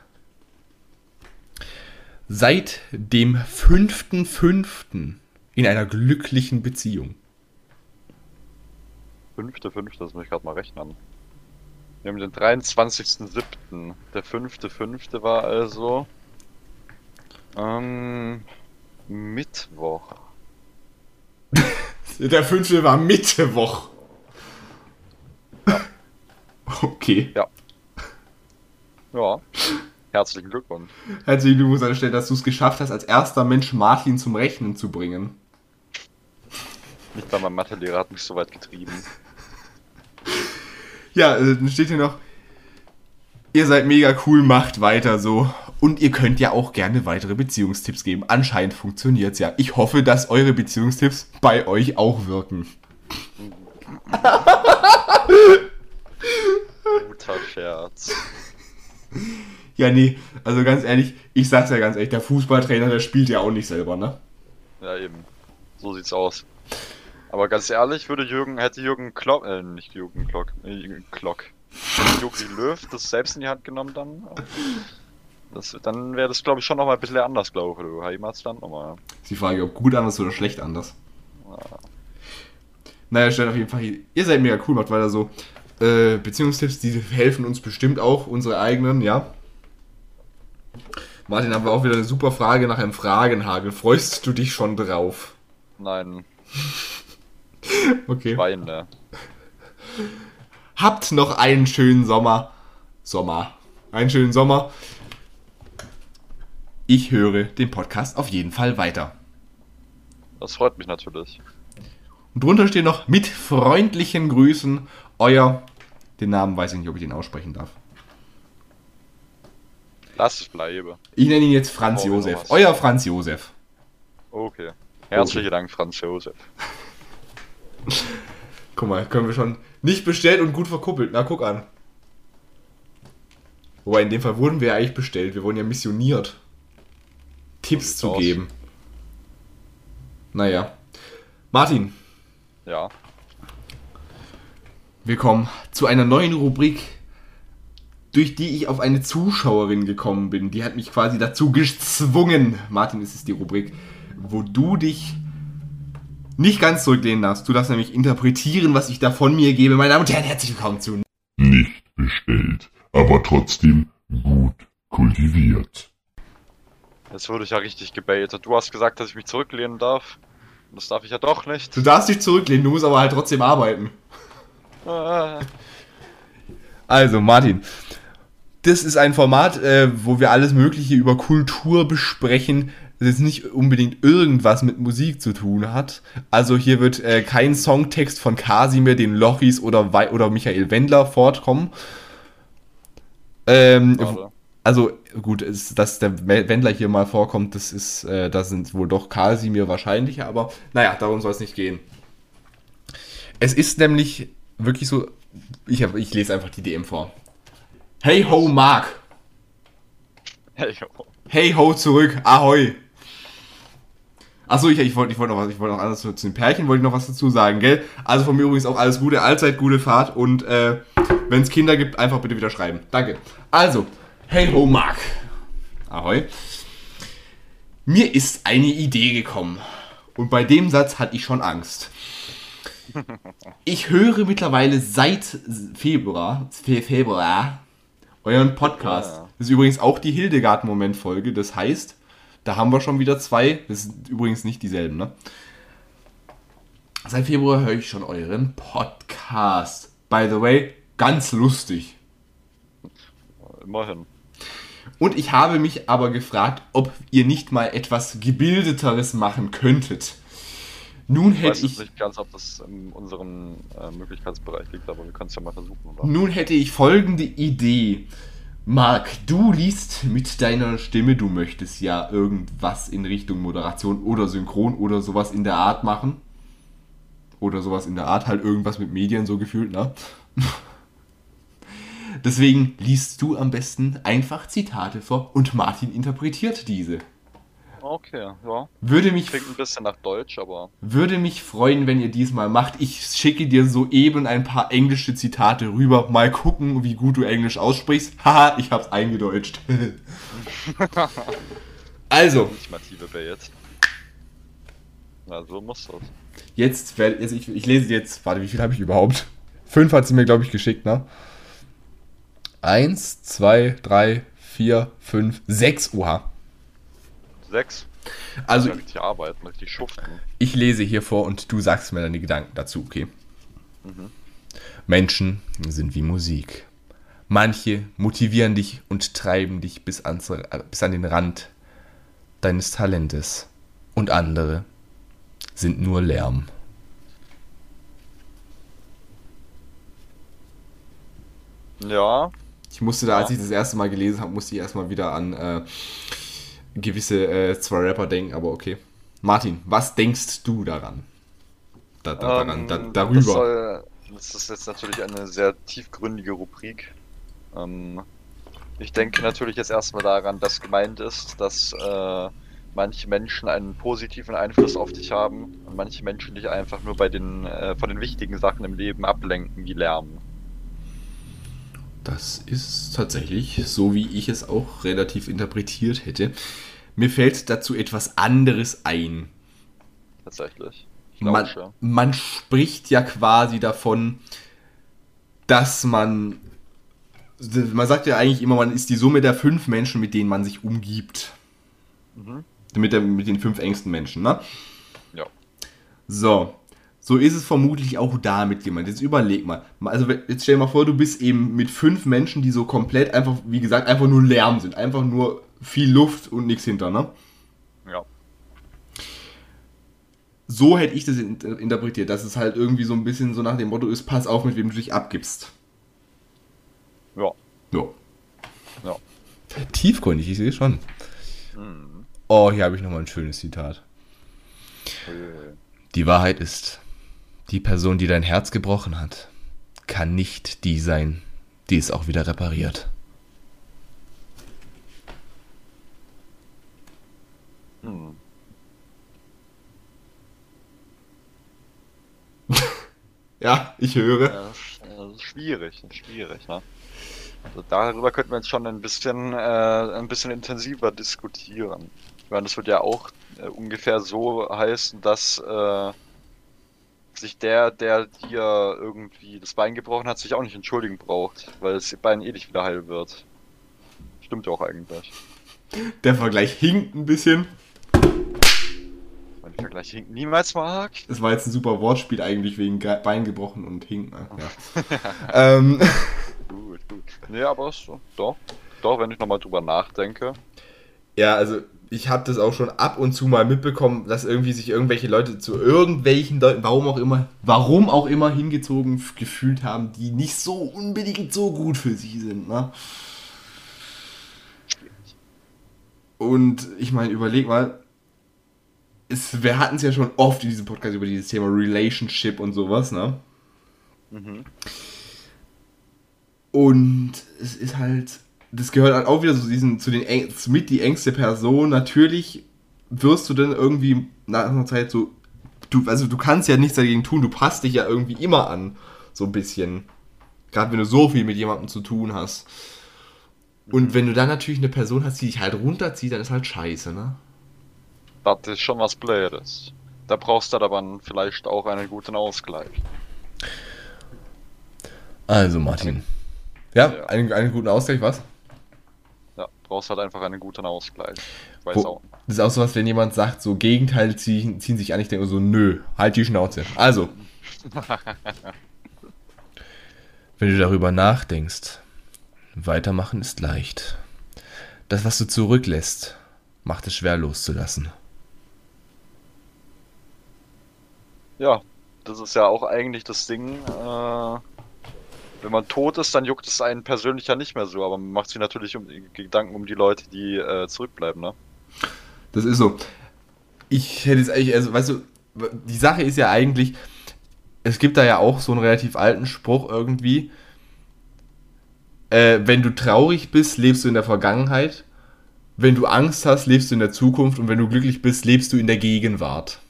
seit dem 5.5. in einer glücklichen Beziehung.
Fünfte, fünfte, das muss ich gerade mal rechnen. Wir haben den 23.07. Der fünfte, fünfte war also ähm, Mittwoch. <laughs>
Der 5. war Mittwoch. <laughs> Okay.
Ja. Herzlichen Glückwunsch.
Herzlichen Glückwunsch an der Stelle, dass du es geschafft hast, als erster Mensch Martin zum Rechnen zu bringen.
Nicht mal mein Mathelehrer hat mich so weit getrieben. <laughs>
Ja, äh, dann steht hier noch, ihr seid mega cool, macht weiter so. Und ihr könnt ja auch gerne weitere Beziehungstipps geben. Anscheinend funktioniert's ja. Ich hoffe, dass eure Beziehungstipps bei euch auch wirken.
Guter Scherz.
Ja, nee, also ganz ehrlich, ich sag's ja ganz ehrlich, der Fußballtrainer, der spielt ja auch nicht selber, ne?
Ja, eben. So sieht's aus. Aber ganz ehrlich, würde Jürgen, hätte Jürgen Klock, äh, nicht Jürgen Klock, äh, Jürgen Klock. Jogi Löw das selbst in die Hand genommen dann, das, dann wäre das, glaube ich, schon nochmal ein bisschen anders, glaube ich. Du Heimat's dann nochmal.
Ist die Frage, ob gut anders oder schlecht anders. Naja, stellt auf jeden Fall hier. Ihr seid mega cool, macht weiter so. Äh, Beziehungstipps, die helfen uns bestimmt auch, unsere eigenen, ja. Martin, haben wir auch wieder eine super Frage nach einem Fragenhagel. Freust du dich schon drauf?
Nein,
Okay.
Weine.
Habt noch einen schönen Sommer. Sommer. Einen schönen Sommer. Ich höre den Podcast auf jeden Fall weiter.
Das freut mich natürlich.
Und drunter steht noch mit freundlichen Grüßen euer Den Namen weiß ich nicht, ob ich den aussprechen darf.
Lass es bleiben.
Ich nenne ihn jetzt Franz
Oh,
Josef. Euer Franz Josef.
Okay. Herzlichen Dank, Franz Josef. <laughs>
Guck mal, können wir schon nicht bestellt und gut verkuppelt. Na, guck an. Wobei, in dem Fall wurden wir ja eigentlich bestellt. Wir wurden ja missioniert. Tipps zu
aus.
geben. Naja. Martin,
Ja.
wir kommen zu einer neuen Rubrik, durch die ich auf eine Zuschauerin gekommen bin. Die hat mich quasi dazu gezwungen. Martin, es ist die Rubrik, wo du dich nicht ganz zurücklehnen darfst. Du darfst nämlich interpretieren, was ich da von mir gebe. Meine Damen und Herren, herzlich willkommen zu
nicht bestellt, aber trotzdem gut kultiviert.
Jetzt wurde ich ja richtig gebaitet. Du hast gesagt, dass ich mich zurücklehnen darf. Und Das darf ich ja doch nicht.
Du darfst dich zurücklehnen, du musst aber halt trotzdem arbeiten.
Äh,
Also, Martin, das ist ein Format, äh, wo wir alles Mögliche über Kultur besprechen, das jetzt nicht unbedingt irgendwas mit Musik zu tun hat. Also hier wird äh, kein Songtext von Kasimir, den Lochis oder, oder Michael Wendler fortkommen. Ähm, also gut, ist, dass der Wendler hier mal vorkommt, das ist, äh, da sind wohl doch Kasimir wahrscheinlicher, aber naja, darum soll es nicht gehen. Es ist nämlich wirklich so, ich, hab, ich lese einfach die DM vor. Hey ho, Mark.
Hey, jo.
Hey ho, zurück. Ahoi. Achso, ich, ich wollte ich wollt noch was, ich wollte noch anders zu, den Pärchen, wollte ich noch was dazu sagen, gell? Also von mir übrigens auch alles Gute, allzeit gute Fahrt und äh, wenn es Kinder gibt, einfach bitte wieder schreiben. Danke. Also, hey ho, Mark. Ahoi. Mir ist eine Idee gekommen. Und bei dem Satz hatte ich schon Angst. Ich höre mittlerweile seit Februar, Fe- Februar, euren Podcast. Das ist übrigens auch die Hildegard-Moment-Folge. Das heißt, da haben wir schon wieder zwei. Das sind übrigens nicht dieselben, ne? Seit Februar höre ich schon euren Podcast. By the way, ganz lustig.
Immerhin.
Und ich habe mich aber gefragt, ob ihr nicht mal etwas gebildeteres machen könntet. Nun
Ich weiß
hätte
jetzt
ich,
nicht ganz, ob das in unserem äh, Möglichkeitsbereich liegt, aber wir können es ja mal versuchen, oder?
nun hätte ich folgende Idee. Marc, du liest mit deiner Stimme, du möchtest ja irgendwas in Richtung Moderation oder Synchron oder sowas in der Art machen. Oder sowas in der Art, halt irgendwas mit Medien so gefühlt, ne? <laughs> Deswegen liest du am besten einfach Zitate vor und Martin interpretiert diese.
Okay, ja.
Würde mich
Klingt ein bisschen nach Deutsch, aber
Würde mich freuen, wenn ihr diesmal macht. Ich schicke dir soeben ein paar englische Zitate rüber. Mal gucken, wie gut du Englisch aussprichst. Haha, <laughs> ich hab's eingedeutscht. <laughs> also,
ultimative Bait. Na, so muss das.
jetzt werde also ich, ich lese jetzt. Warte, wie viel habe ich überhaupt? Fünf hat sie mir, glaube ich, geschickt, ne? Eins, zwei, drei, vier, fünf, sechs. Oha.
Sechs.
Also,
ja, richtig arbeiten, richtig schuften.
Ich lese hier vor und du sagst mir deine Gedanken dazu, okay? Menschen sind wie Musik. Manche motivieren dich und treiben dich bis, ans, äh, bis an den Rand deines Talentes. Und andere sind nur Lärm.
Ja,
Ich musste da, als ich das erste Mal gelesen habe, musste ich erstmal wieder an äh, gewisse äh, zwei Rapper denken, aber okay. Martin, was denkst du daran? Da, da, daran
ähm,
da,
Das,
darüber.
soll, das ist jetzt natürlich eine sehr tiefgründige Rubrik. Ähm, ich denke natürlich jetzt erstmal daran, dass gemeint ist, dass äh, manche Menschen einen positiven Einfluss auf dich haben und manche Menschen dich einfach nur bei den äh, von den wichtigen Sachen im Leben ablenken, wie Lärm.
Das ist tatsächlich so, wie ich es auch relativ interpretiert hätte. Mir fällt dazu etwas anderes ein.
Tatsächlich. Ich
Man, man spricht ja quasi davon, dass man. Man sagt ja eigentlich immer, man ist die Summe der fünf Menschen, mit denen man sich umgibt.
Mhm.
Mit, der, mit den fünf engsten Menschen, ne?
Ja.
So. So ist es vermutlich auch da mit jemand. Jetzt überleg mal. Also jetzt stell dir mal vor, du bist eben mit fünf Menschen, die so komplett einfach, wie gesagt, einfach nur Lärm sind. Einfach nur viel Luft und nichts hinter, ne?
Ja.
So hätte ich das in- interpretiert, dass es halt irgendwie so ein bisschen so nach dem Motto ist, pass auf, mit wem du dich abgibst. Ja.
Ja.
Tiefgründig, ich sehe schon.
Hm.
Oh, hier habe ich nochmal ein schönes Zitat. Die Wahrheit ist, die Person, die dein Herz gebrochen hat, kann nicht die sein, die es auch wieder repariert.
Hm. <laughs>
Ja, ich höre.
Ja, äh, schwierig, schwierig, ne? Also darüber könnten wir jetzt schon ein bisschen, äh, ein bisschen intensiver diskutieren. Ich meine, das wird ja auch äh, ungefähr so heißen, dass äh, sich der, der dir irgendwie das Bein gebrochen hat, sich auch nicht entschuldigen braucht, weil das Bein eh nicht wieder heil wird. Stimmt ja auch eigentlich.
Der Vergleich hinkt ein bisschen.
Vergleich hinkt niemals mag.
Es war jetzt ein super Wortspiel eigentlich wegen Ge- Bein gebrochen und hinken. Ja. <laughs> ähm,
Gut, gut. Nee, aber ist so. Doch. Doch, wenn ich nochmal drüber nachdenke.
ja, also ich habe das auch schon ab und zu mal mitbekommen, dass irgendwie sich irgendwelche Leute zu irgendwelchen Leuten, warum auch immer, warum auch immer hingezogen gefühlt haben, die nicht so unbedingt so gut für sie sind. Ne? Und ich meine, überleg mal, es, wir hatten es ja schon oft in diesem Podcast über dieses Thema Relationship und sowas, ne?
Mhm.
Und es ist halt, das gehört halt auch wieder zu diesen, zu den eng, mit die engste Person. Natürlich wirst du dann irgendwie nach einer Zeit so, du, also du kannst ja nichts dagegen tun, du passt dich ja irgendwie immer an, so ein bisschen. Gerade wenn du so viel mit jemandem zu tun hast. Und wenn du dann natürlich eine Person hast, die dich halt runterzieht, dann ist halt scheiße, ne?
Das ist schon was Blödes. Da brauchst du aber vielleicht auch einen guten Ausgleich.
Also, Martin. Ja,
Ja.
Einen, einen guten Ausgleich, was?
Ja, brauchst halt einfach einen guten Ausgleich. Ich weiß
Wo,
auch.
das ist auch sowas, wenn jemand sagt, so Gegenteile ziehen, ziehen sich an, ich denke so, nö, halt die Schnauze. Also, <laughs> wenn du darüber nachdenkst, weitermachen ist leicht. Das, was du zurücklässt, macht es schwer loszulassen.
Ja, das ist ja auch eigentlich das Ding. Äh, wenn man tot ist, dann juckt es einen persönlich ja nicht mehr so, aber man macht sich natürlich um, Gedanken um die Leute, die äh, zurückbleiben, ne?
Das ist so. Ich hätte jetzt eigentlich, also, weißt du, die Sache ist ja eigentlich, es gibt da ja auch so einen relativ alten Spruch irgendwie. Äh, wenn du traurig bist, lebst du in der Vergangenheit. Wenn du Angst hast, lebst du in der Zukunft. Und wenn du glücklich bist, lebst du in der Gegenwart.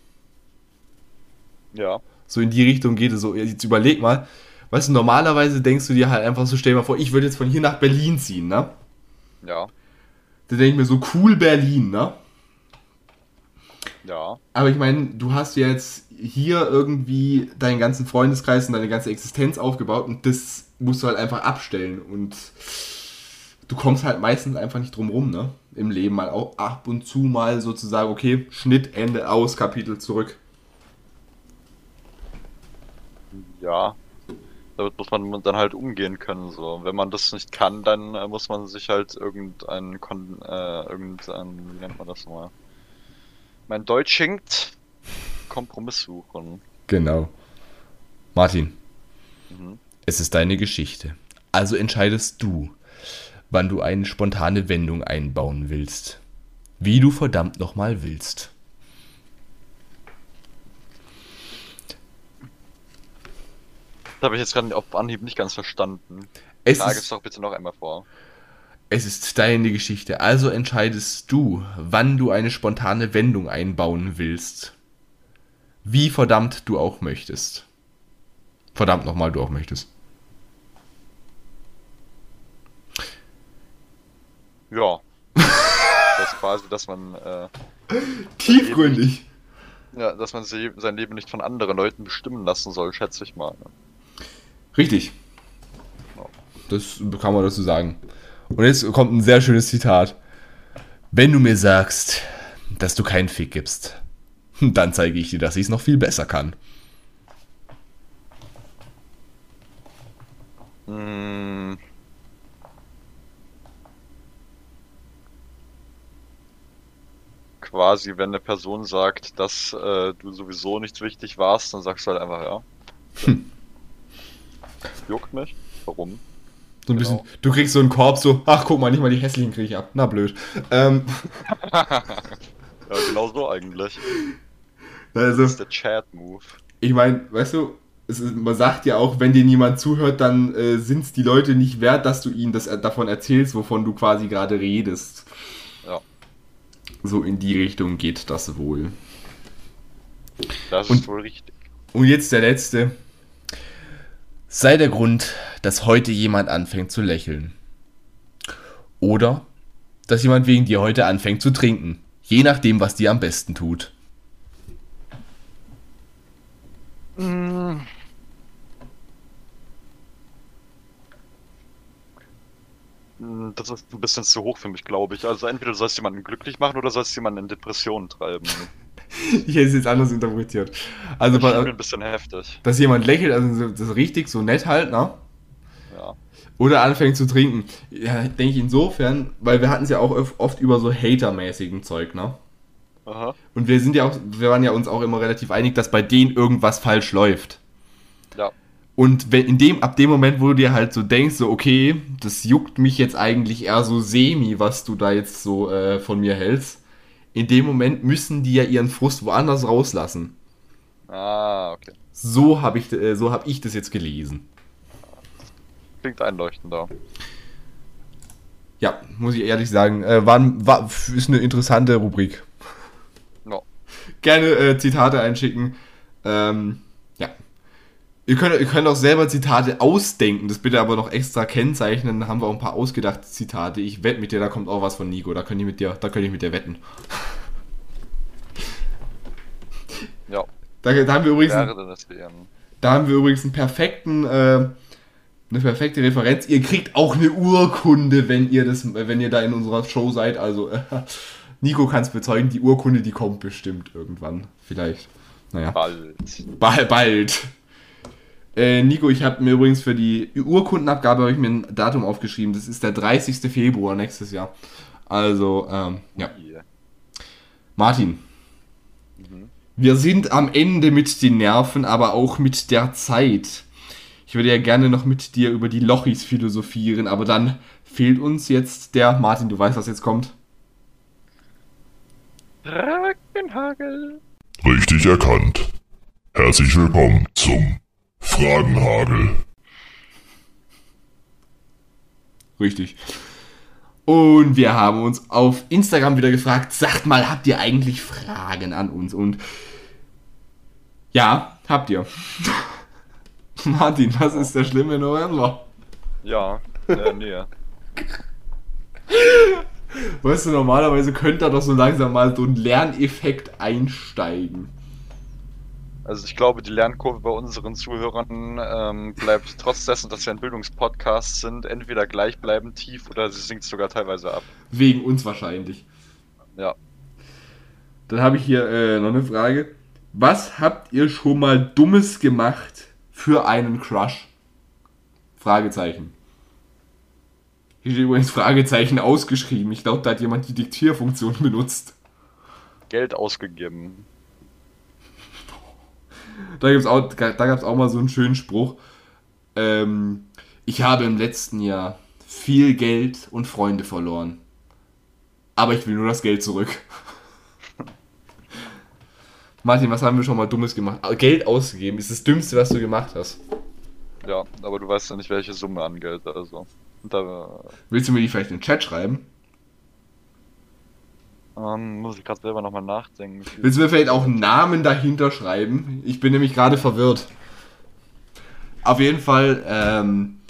Ja.
So in die Richtung geht es so. Jetzt überleg mal. Weißt du, normalerweise denkst du dir halt einfach so, stell dir mal vor, ich würde jetzt von hier nach Berlin ziehen, ne?
Ja.
Da denke ich mir so, cool Berlin, ne?
Ja.
Aber ich meine, du hast jetzt hier irgendwie deinen ganzen Freundeskreis und deine ganze Existenz aufgebaut und das musst du halt einfach abstellen und du kommst halt meistens einfach nicht drum rum, ne? Im Leben mal auch ab und zu mal sozusagen, okay, Schnitt, Ende, aus, Kapitel zurück.
Ja. Damit muss man dann halt umgehen können, so. Und Wenn man das nicht kann, dann äh, muss man sich halt irgendein, Kon äh, irgendein, wie nennt man das nochmal? Mein Deutsch hinkt. Kompromiss suchen.
Genau. Martin,
Mhm.
es ist deine Geschichte. Also entscheidest du, wann du eine spontane Wendung einbauen willst. Wie du verdammt nochmal willst.
Das habe ich jetzt gerade auf Anhieb nicht ganz verstanden.
Es
Frage es doch bitte noch einmal vor.
Es ist deine Geschichte, also entscheidest du, wann du eine spontane Wendung einbauen willst. Wie verdammt du auch möchtest. Verdammt nochmal, du auch möchtest.
Ja. das ist quasi, dass man, äh,
Tiefgründig.
ja, dass man sein Leben nicht von anderen Leuten bestimmen lassen soll, schätze ich mal. ne?
Richtig. Das kann man dazu sagen. Und jetzt kommt ein sehr schönes Zitat. Wenn du mir sagst, dass du keinen Fick gibst, <laughs> dann zeige ich dir, dass ich es noch viel besser kann.
Mm. Quasi, wenn eine Person sagt, dass äh, du sowieso nicht wichtig warst, dann sagst du halt einfach ja.
Hm. <laughs>
Juckt mich. Warum?
So ein
Genau.
bisschen, du kriegst so einen Korb, so, ach guck mal, nicht mal die hässlichen kriege ich ab. Na blöd. Ähm, <laughs>
Ja, genau so eigentlich.
also,
Das ist der Chat-Move.
ich meine, weißt du, ist, man sagt ja auch, wenn dir niemand zuhört, dann äh, sind es die Leute nicht wert, dass du ihnen das äh, davon erzählst, wovon du quasi gerade redest.
Ja.
So in die Richtung geht das wohl.
Das
Und-
ist wohl richtig.
Und jetzt der letzte. Sei der Grund, dass heute jemand anfängt zu lächeln. Oder dass jemand wegen dir heute anfängt zu trinken. Je nachdem, was dir am besten tut.
Hm, Das ist ein bisschen zu hoch für mich, glaube ich. Also entweder du sollst jemanden glücklich machen oder sollst jemanden in Depressionen treiben.
Ich hätte es jetzt anders interpretiert. Also,
Das ein bisschen heftig.
dass jemand lächelt, also so- das ist richtig, so nett halt, ne?
Ja.
Oder anfängt zu trinken. Ja, denke ich insofern, weil wir hatten es ja auch oft über so Hater-mäßigen Zeug, ne?
Aha.
Und wir sind ja auch, wir waren ja uns auch immer relativ einig, dass bei denen irgendwas falsch läuft.
Ja.
Und wenn in dem, ab dem Moment, wo du dir halt so denkst, so, okay, das juckt mich jetzt eigentlich eher so semi, was du da jetzt so äh, von mir hältst, in dem Moment müssen die ja ihren Frust woanders rauslassen.
Ah, okay.
So habe ich, äh, so hab ich das jetzt gelesen.
Klingt einleuchtender.
Ja, muss ich ehrlich sagen, äh, war, war, ist eine interessante Rubrik.
No.
Gerne äh, Zitate einschicken. Ähm. Ihr könnt, ihr könnt auch selber Zitate ausdenken, das bitte aber noch extra kennzeichnen. Dann haben wir auch ein paar ausgedachte Zitate. Ich wette mit dir, da kommt auch was von Nico. Da könnt ihr mit dir, da könnt ich mit dir wetten. <laughs>
Ja.
Da, da haben wir übrigens, da haben wir übrigens einen perfekten, äh, eine perfekte Referenz. Ihr kriegt auch eine Urkunde, wenn ihr das, wenn ihr da in unserer Show seid. Also äh, <laughs> Nico kann es bezeugen, die Urkunde, die kommt bestimmt irgendwann, vielleicht. Naja.
Bald.
Bald. bald. Äh, Nico, ich habe mir übrigens für die Urkundenabgabe habe ich mir ein Datum aufgeschrieben. Das ist der 30. Februar nächstes Jahr. Also, ähm, ja.
Hier.
Martin.
Mhm.
Wir sind am Ende mit den Nerven, aber auch mit der Zeit. Ich würde ja gerne noch mit dir über die Lochis philosophieren, aber dann fehlt uns jetzt der Martin, du weißt, was jetzt kommt.
Drakenhagel.
Richtig erkannt. Herzlich willkommen zum Fragenhagel.
Richtig. Und wir haben uns auf Instagram wieder gefragt, sagt mal, habt ihr eigentlich Fragen an uns? Und ja, habt ihr. <laughs> Martin, was ist der schlimme November?
Ja, äh, nee.
Weißt du, normalerweise könnte da doch so langsam mal so ein Lerneffekt einsteigen.
Also ich glaube, die Lernkurve bei unseren Zuhörern ähm, bleibt trotz dessen, dass wir ein Bildungspodcast sind, entweder gleichbleibend tief oder sie sinkt sogar teilweise ab.
Wegen uns wahrscheinlich.
Ja.
Dann habe ich hier äh, noch eine Frage. Was habt ihr schon mal Dummes gemacht für einen Crush? Fragezeichen. Hier steht übrigens Fragezeichen ausgeschrieben. Ich glaube, da hat jemand die Diktierfunktion benutzt.
Geld ausgegeben.
Da gibt's auch, da gab es auch mal so einen schönen Spruch. Ähm, ich habe im letzten Jahr viel Geld und Freunde verloren. Aber ich will nur das Geld zurück. <laughs> Martin, was haben wir schon mal Dummes gemacht? Ah, Geld ausgegeben ist das Dümmste, was du gemacht hast.
Ja, aber du weißt ja nicht, welche Summe an Geld, also. Da
Willst du mir die vielleicht in den Chat schreiben?
Ähm, muss ich gerade selber nochmal nachdenken.
Willst du mir vielleicht auch Namen dahinter schreiben? Ich bin nämlich gerade verwirrt. Auf jeden Fall, ähm.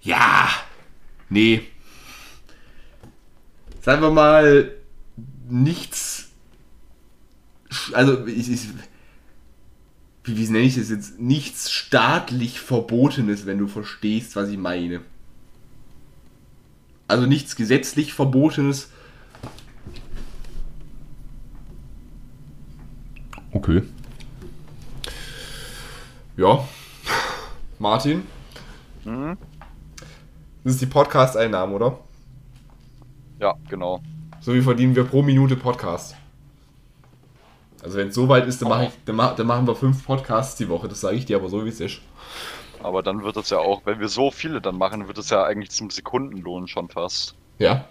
Ja. Nee. Sagen wir mal, nichts. Also, ich, ich, wie, wie nenne ich das jetzt? Nichts staatlich Verbotenes, wenn du verstehst, was ich meine. Also nichts gesetzlich Verbotenes. Okay. Ja. Martin,
Mhm.
das ist die Podcast-Einnahme, oder?
Ja, genau.
So wie verdienen wir pro Minute Podcast. Also wenn es so weit ist, dann, mach ich, dann, mach, dann machen wir fünf Podcasts die Woche. Das sage ich dir aber so, wie es ist.
Aber dann wird es ja auch, wenn wir so viele dann machen, wird es ja eigentlich zum Sekundenlohn schon fast.
Ja.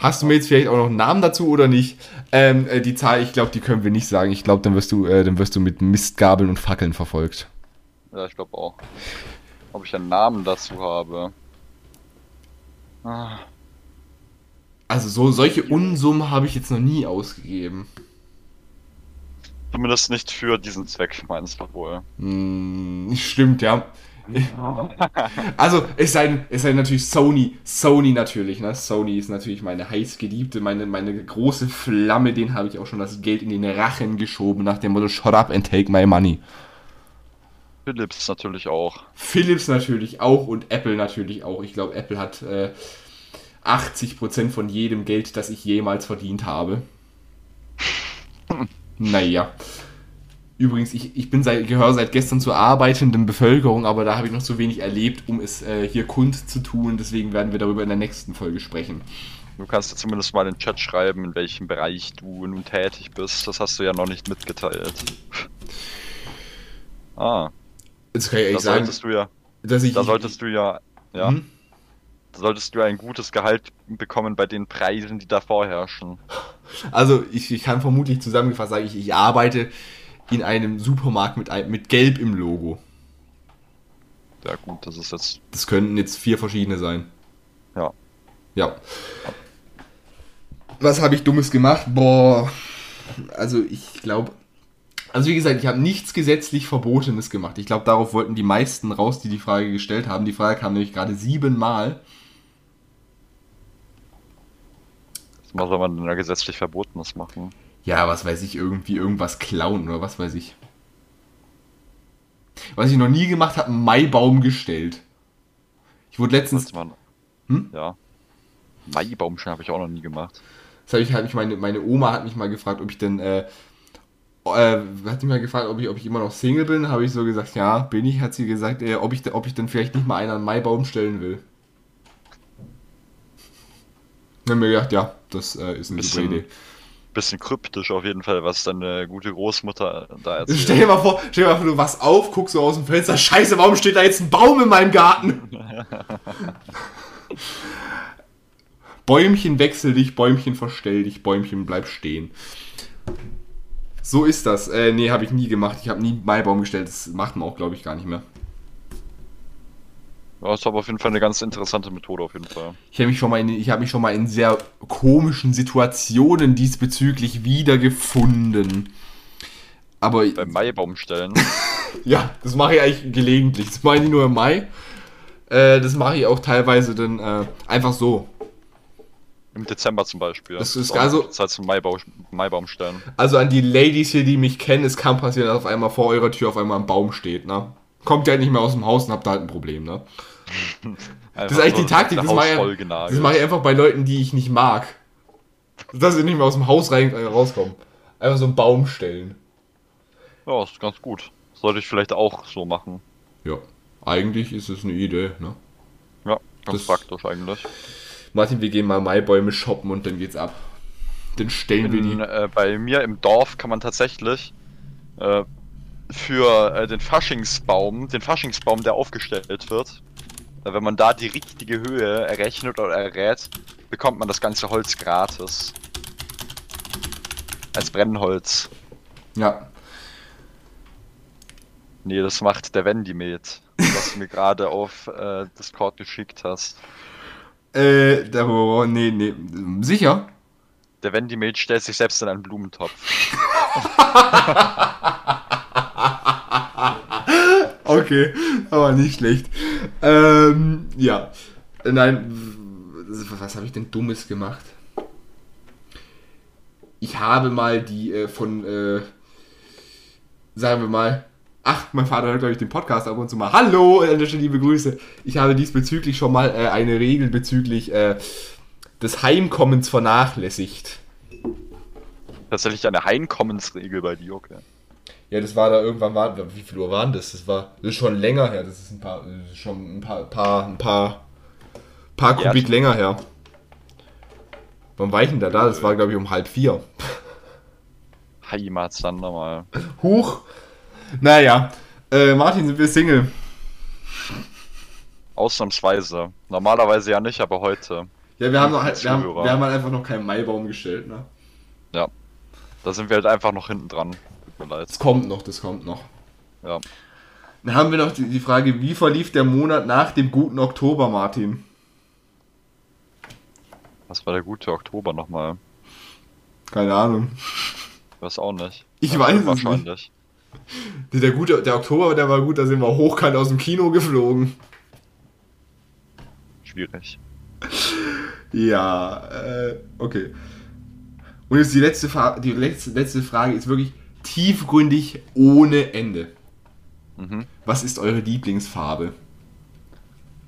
Hast du mir jetzt vielleicht auch noch einen Namen dazu oder nicht? Ähm, äh, die Zahl, ich glaube, die können wir nicht sagen. Ich glaube, dann wirst du, äh, dann wirst du mit Mistgabeln und Fackeln verfolgt.
Ja, ich glaube auch. Ob ich einen Namen dazu habe. Ah,
Also so solche Unsummen habe ich jetzt noch nie ausgegeben.
zumindest nicht für diesen Zweck, meinst du wohl.
Hm, stimmt, ja. <laughs> Also, es sei, es sei natürlich Sony, Sony natürlich, ne? Sony ist natürlich meine heißgeliebte, meine, meine große Flamme, den habe ich auch schon das Geld in den Rachen geschoben, nach dem Motto, shut up and take my money.
Philips natürlich auch.
Philips natürlich auch und Apple natürlich auch. Ich glaube, Apple hat äh, 80% von jedem Geld, das ich jemals verdient habe. <laughs> naja. Übrigens, ich, ich bin seit, gehöre seit gestern zur arbeitenden Bevölkerung, aber da habe ich noch zu wenig erlebt, um es äh, hier kund zu tun. Deswegen werden wir darüber in der nächsten Folge sprechen.
Du kannst ja zumindest mal in den Chat schreiben, in welchem Bereich du nun tätig bist. Das hast du ja noch nicht mitgeteilt. Ah,
Jetzt kann ich
da
ehrlich sagen,
solltest du ja,
dass ich.
da solltest du ja, ja,
Hm?
da solltest du ja ein gutes Gehalt bekommen bei den Preisen, die da vorherrschen.
Also, ich, ich kann vermutlich zusammengefasst sagen, ich, ich arbeite in einem Supermarkt mit, mit Gelb im Logo.
Ja gut, das ist jetzt,
Das könnten jetzt vier verschiedene sein.
ja.
Ja. Was habe ich Dummes gemacht? Boah. Also ich glaube. Also wie gesagt, ich habe nichts gesetzlich Verbotenes gemacht. Ich glaube, darauf wollten die meisten raus, die die Frage gestellt haben. Die Frage kam nämlich gerade siebenmal.
Was soll man denn da gesetzlich Verbotenes machen?
Ja, was weiß ich, irgendwie irgendwas klauen oder was weiß ich. Was ich noch nie gemacht habe, einen Maibaum gestellt. Ich wurde letztens,
man,
Hm?
Ja. Maibaumschein habe ich auch noch nie gemacht.
Das habe ich, ich meine, meine Oma hat mich mal gefragt, ob ich denn, äh, äh, hat mich mal gefragt, ob ich, ob ich immer noch Single bin. Habe ich so gesagt, ja, bin ich. Hat sie gesagt, äh, ob ich, ob ich denn vielleicht nicht mal einen an Maibaum stellen will. Dann haben wir gedacht, ja, das äh, ist eine super
Bisschen-
Idee.
Bisschen kryptisch auf jeden Fall, was deine gute Großmutter da erzählt.
Stell dir mal vor, stell dir mal vor, du wachst auf, guckst so aus dem Fenster, scheiße, warum steht da jetzt ein Baum in meinem Garten? <laughs> Bäumchen wechsel dich, Bäumchen verstell dich, Bäumchen bleib stehen. So ist das. Äh, nee, habe ich nie gemacht. Ich habe nie Maibaum gestellt. Das macht man auch, glaube ich, gar nicht mehr.
Ja, ist aber auf jeden Fall eine ganz interessante Methode auf jeden Fall.
Ich habe mich, schon mal in- ich hab mich schon mal in sehr komischen Situationen diesbezüglich wiedergefunden. Aber
Beim Maibaumstellen. <laughs>
Ja, das mache ich eigentlich gelegentlich. Das mache ich nicht nur im Mai. Äh, das mache ich auch teilweise dann äh, einfach so.
Im Dezember zum Beispiel.
Das ist also-
Zeit zum Maibau, Maibaumstellen.
Also an die Ladies hier, die mich kennen, es kann passieren, dass auf einmal vor eurer Tür auf einmal ein Baum steht, ne? Kommt ja nicht mehr aus dem Haus und habt da halt ein Problem, ne? <laughs> Das ist eigentlich die Taktik, das mache ich, das mache ich einfach bei Leuten, die ich nicht mag. Dass sie nicht mehr aus dem Haus rein, äh, rauskommen. Einfach so einen Baum stellen.
Ja, ist ganz gut. Sollte ich vielleicht auch so machen.
Ja, eigentlich ist es eine Idee, ne?
Ja, ganz
Das-
praktisch eigentlich.
Martin, wir gehen mal Maibäume shoppen und dann geht's ab. Dann stellen wir
In,
die.
äh, bei mir im Dorf kann man tatsächlich äh, für äh, den Faschingsbaum, den Faschingsbaum, der aufgestellt wird, wenn man da die richtige Höhe errechnet oder errät, bekommt man das ganze Holz gratis. Als Brennholz.
Ja.
Nee, das macht der Vendimet, was du mir gerade auf äh, Discord geschickt hast.
Äh, darüber, nee, nee, sicher?
Der Vendimet stellt sich selbst in einen Blumentopf. <laughs> <laughs>
Okay, aber nicht schlecht. Ähm, ja. Nein, was habe ich denn Dummes gemacht? Ich habe mal die äh, von, äh, sagen wir mal, ach, mein Vater hört, glaube ich, den Podcast ab und zu mal. Hallo, an liebe Grüße. Ich habe diesbezüglich schon mal äh, eine Regel bezüglich äh, des Heimkommens vernachlässigt.
Tatsächlich eine Heimkommensregel bei dir, okay.
Ja, das war da irgendwann, war, wie viel Uhr waren das? Das war das ist schon länger her, das ist ein paar, ist schon ein paar, paar, ein paar, paar
Ja.
Kubik länger her. Wann war ich denn da da? Das war, glaube ich, um halb vier.
Heimatsander mal.
Huch! Naja, äh, Martin, sind wir Single?
Ausnahmsweise. Normalerweise ja nicht, aber heute.
Ja, wir haben, noch, halt- wir, haben, wir haben halt einfach noch keinen Maibaum gestellt, ne?
Da sind wir halt einfach noch hinten dran. Mir leid.
Das kommt noch, das kommt noch.
Ja.
Dann haben wir noch die, die Frage, wie verlief der Monat nach dem guten Oktober, Martin?
Was war der gute Oktober nochmal?
Keine Ahnung.
Ich weiß auch nicht.
Ich
Ja,
weiß es
wahrscheinlich.
Der, der, gute, der Oktober, der war gut, da sind wir hochkant aus dem Kino geflogen.
Schwierig.
Ja, äh, okay. Und jetzt die letzte, Fra die letzte, letzte Frage ist wirklich tiefgründig ohne Ende.
Mhm.
Was ist eure Lieblingsfarbe?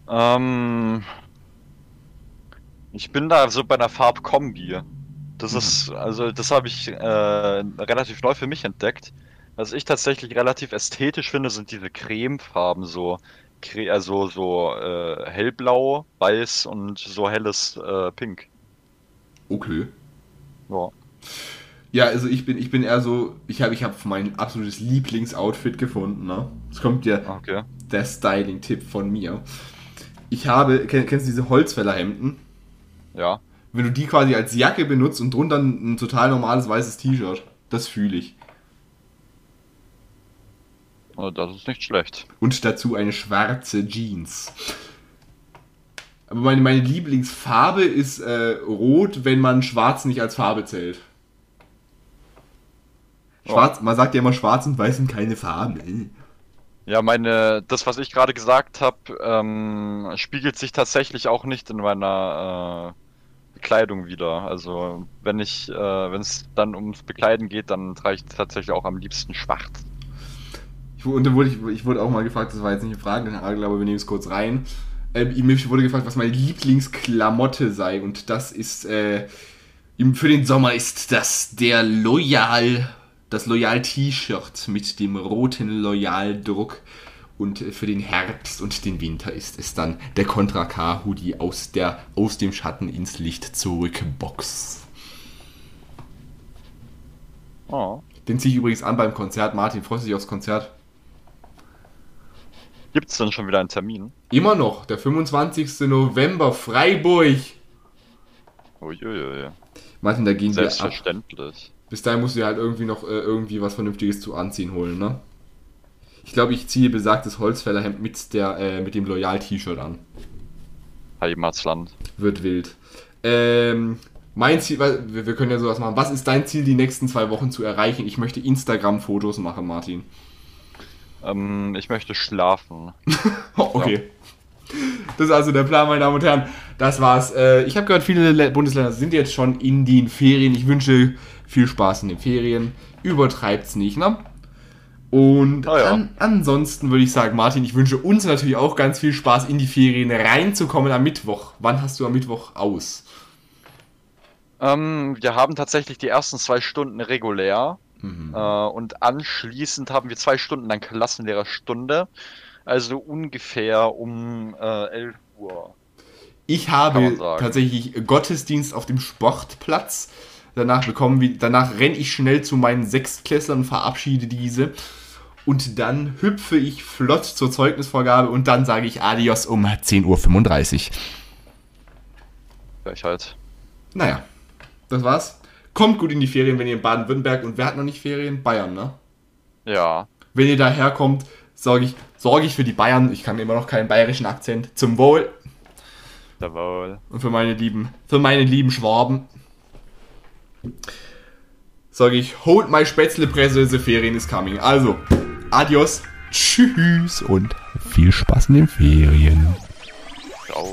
Ähm, ich bin da so bei einer Farbkombi. Das ist, also das habe ich äh, relativ neu für mich entdeckt. Was ich tatsächlich relativ ästhetisch finde, sind diese Cremefarben, so, also so äh, hellblau, weiß und so helles äh, Pink.
Okay.
Ja.
Ja, also ich bin, ich bin eher so, ich habe ich hab mein absolutes Lieblingsoutfit gefunden, ne? Es kommt ja
Okay.
der Styling-Tipp von mir. Ich habe, kenn, kennst du diese Holzfällerhemden?
Ja.
Wenn du die quasi als Jacke benutzt und drunter ein, ein total normales weißes T-Shirt, das fühle ich.
Oh, Das ist nicht schlecht.
Und dazu eine schwarze Jeans. Aber meine, meine Lieblingsfarbe ist äh, rot, wenn man schwarz nicht als Farbe zählt. Schwarz, man sagt ja immer, schwarz und weiß sind keine Farben. Äh.
Ja, meine, das, was ich gerade gesagt habe, ähm, spiegelt sich tatsächlich auch nicht in meiner äh, Bekleidung wieder. Also wenn ich, äh, wenn es dann ums Bekleiden geht, dann trage ich tatsächlich auch am liebsten schwarz.
Ich, und dann wurde ich, ich wurde auch mal gefragt, das war jetzt nicht eine Frage, aber wir nehmen es kurz rein. Äh, mir wurde gefragt, was meine Lieblingsklamotte sei. Und das ist, äh, für den Sommer ist das der Loyal, das Loyal T-Shirt mit dem roten Loyal-Druck. Und äh, für den Herbst und den Winter ist es dann der Contra K Hoodie aus, der, aus dem Schatten ins Licht zurück Box.
Oh.
Den ziehe ich übrigens an beim Konzert. Martin, freust du dich aufs Konzert?
Gibt's denn schon wieder einen Termin?
Immer noch, der 25. November, Freiburg.
Uiuiui.
Martin, da gehen wir ab.
Selbstverständlich.
Bis dahin musst du dir halt irgendwie noch äh, irgendwie was Vernünftiges zu anziehen holen, ne? Ich glaube, ich ziehe besagtes Holzfällerhemd mit, der, äh, mit dem Loyal-T-Shirt an.
Heimatsland.
Wird wild. Ähm, mein Ziel, wir, können ja sowas machen. Was ist dein Ziel, die nächsten zwei Wochen zu erreichen? Ich möchte Instagram-Fotos machen, Martin.
Ähm, ich möchte schlafen. <laughs>
Okay. Das ist also der Plan, meine Damen und Herren. Das war's. Äh, ich habe gehört, viele Le- Bundesländer sind jetzt schon in den Ferien. Ich wünsche viel Spaß in den Ferien. Übertreibt's nicht, ne? Und
Ah ja.
an, ansonsten würde ich sagen, Martin, ich wünsche uns natürlich auch ganz viel Spaß, in die Ferien reinzukommen am Mittwoch. Wann hast du am Mittwoch aus?
Ähm, wir haben tatsächlich die ersten zwei Stunden regulär.
Mhm.
Äh, und anschließend haben wir zwei Stunden lang Klassenlehrerstunde. Also ungefähr um äh, 11 Uhr.
Ich habe tatsächlich Gottesdienst auf dem Sportplatz. Danach bekommen wir, danach renne ich schnell zu meinen Sechstklässlern, verabschiede diese. Und dann hüpfe ich flott zur Zeugnisvorgabe und dann sage ich Adios um 10.35 Uhr.
Gleich halt.
Naja, das war's. Kommt gut in die Ferien, wenn ihr in Baden-Württemberg und wer hat noch nicht Ferien? Bayern, ne?
Ja.
Wenn ihr daherkommt, sorge ich, sorge ich für die Bayern. Ich kann immer noch keinen bayerischen Akzent. Zum Wohl.
Jawohl.
Und für meine lieben, für meine lieben Schwaben sage ich, hold my Spätzlepresse, the Ferien is coming. Also, adios, tschüss und viel Spaß in den Ferien.
Ciao.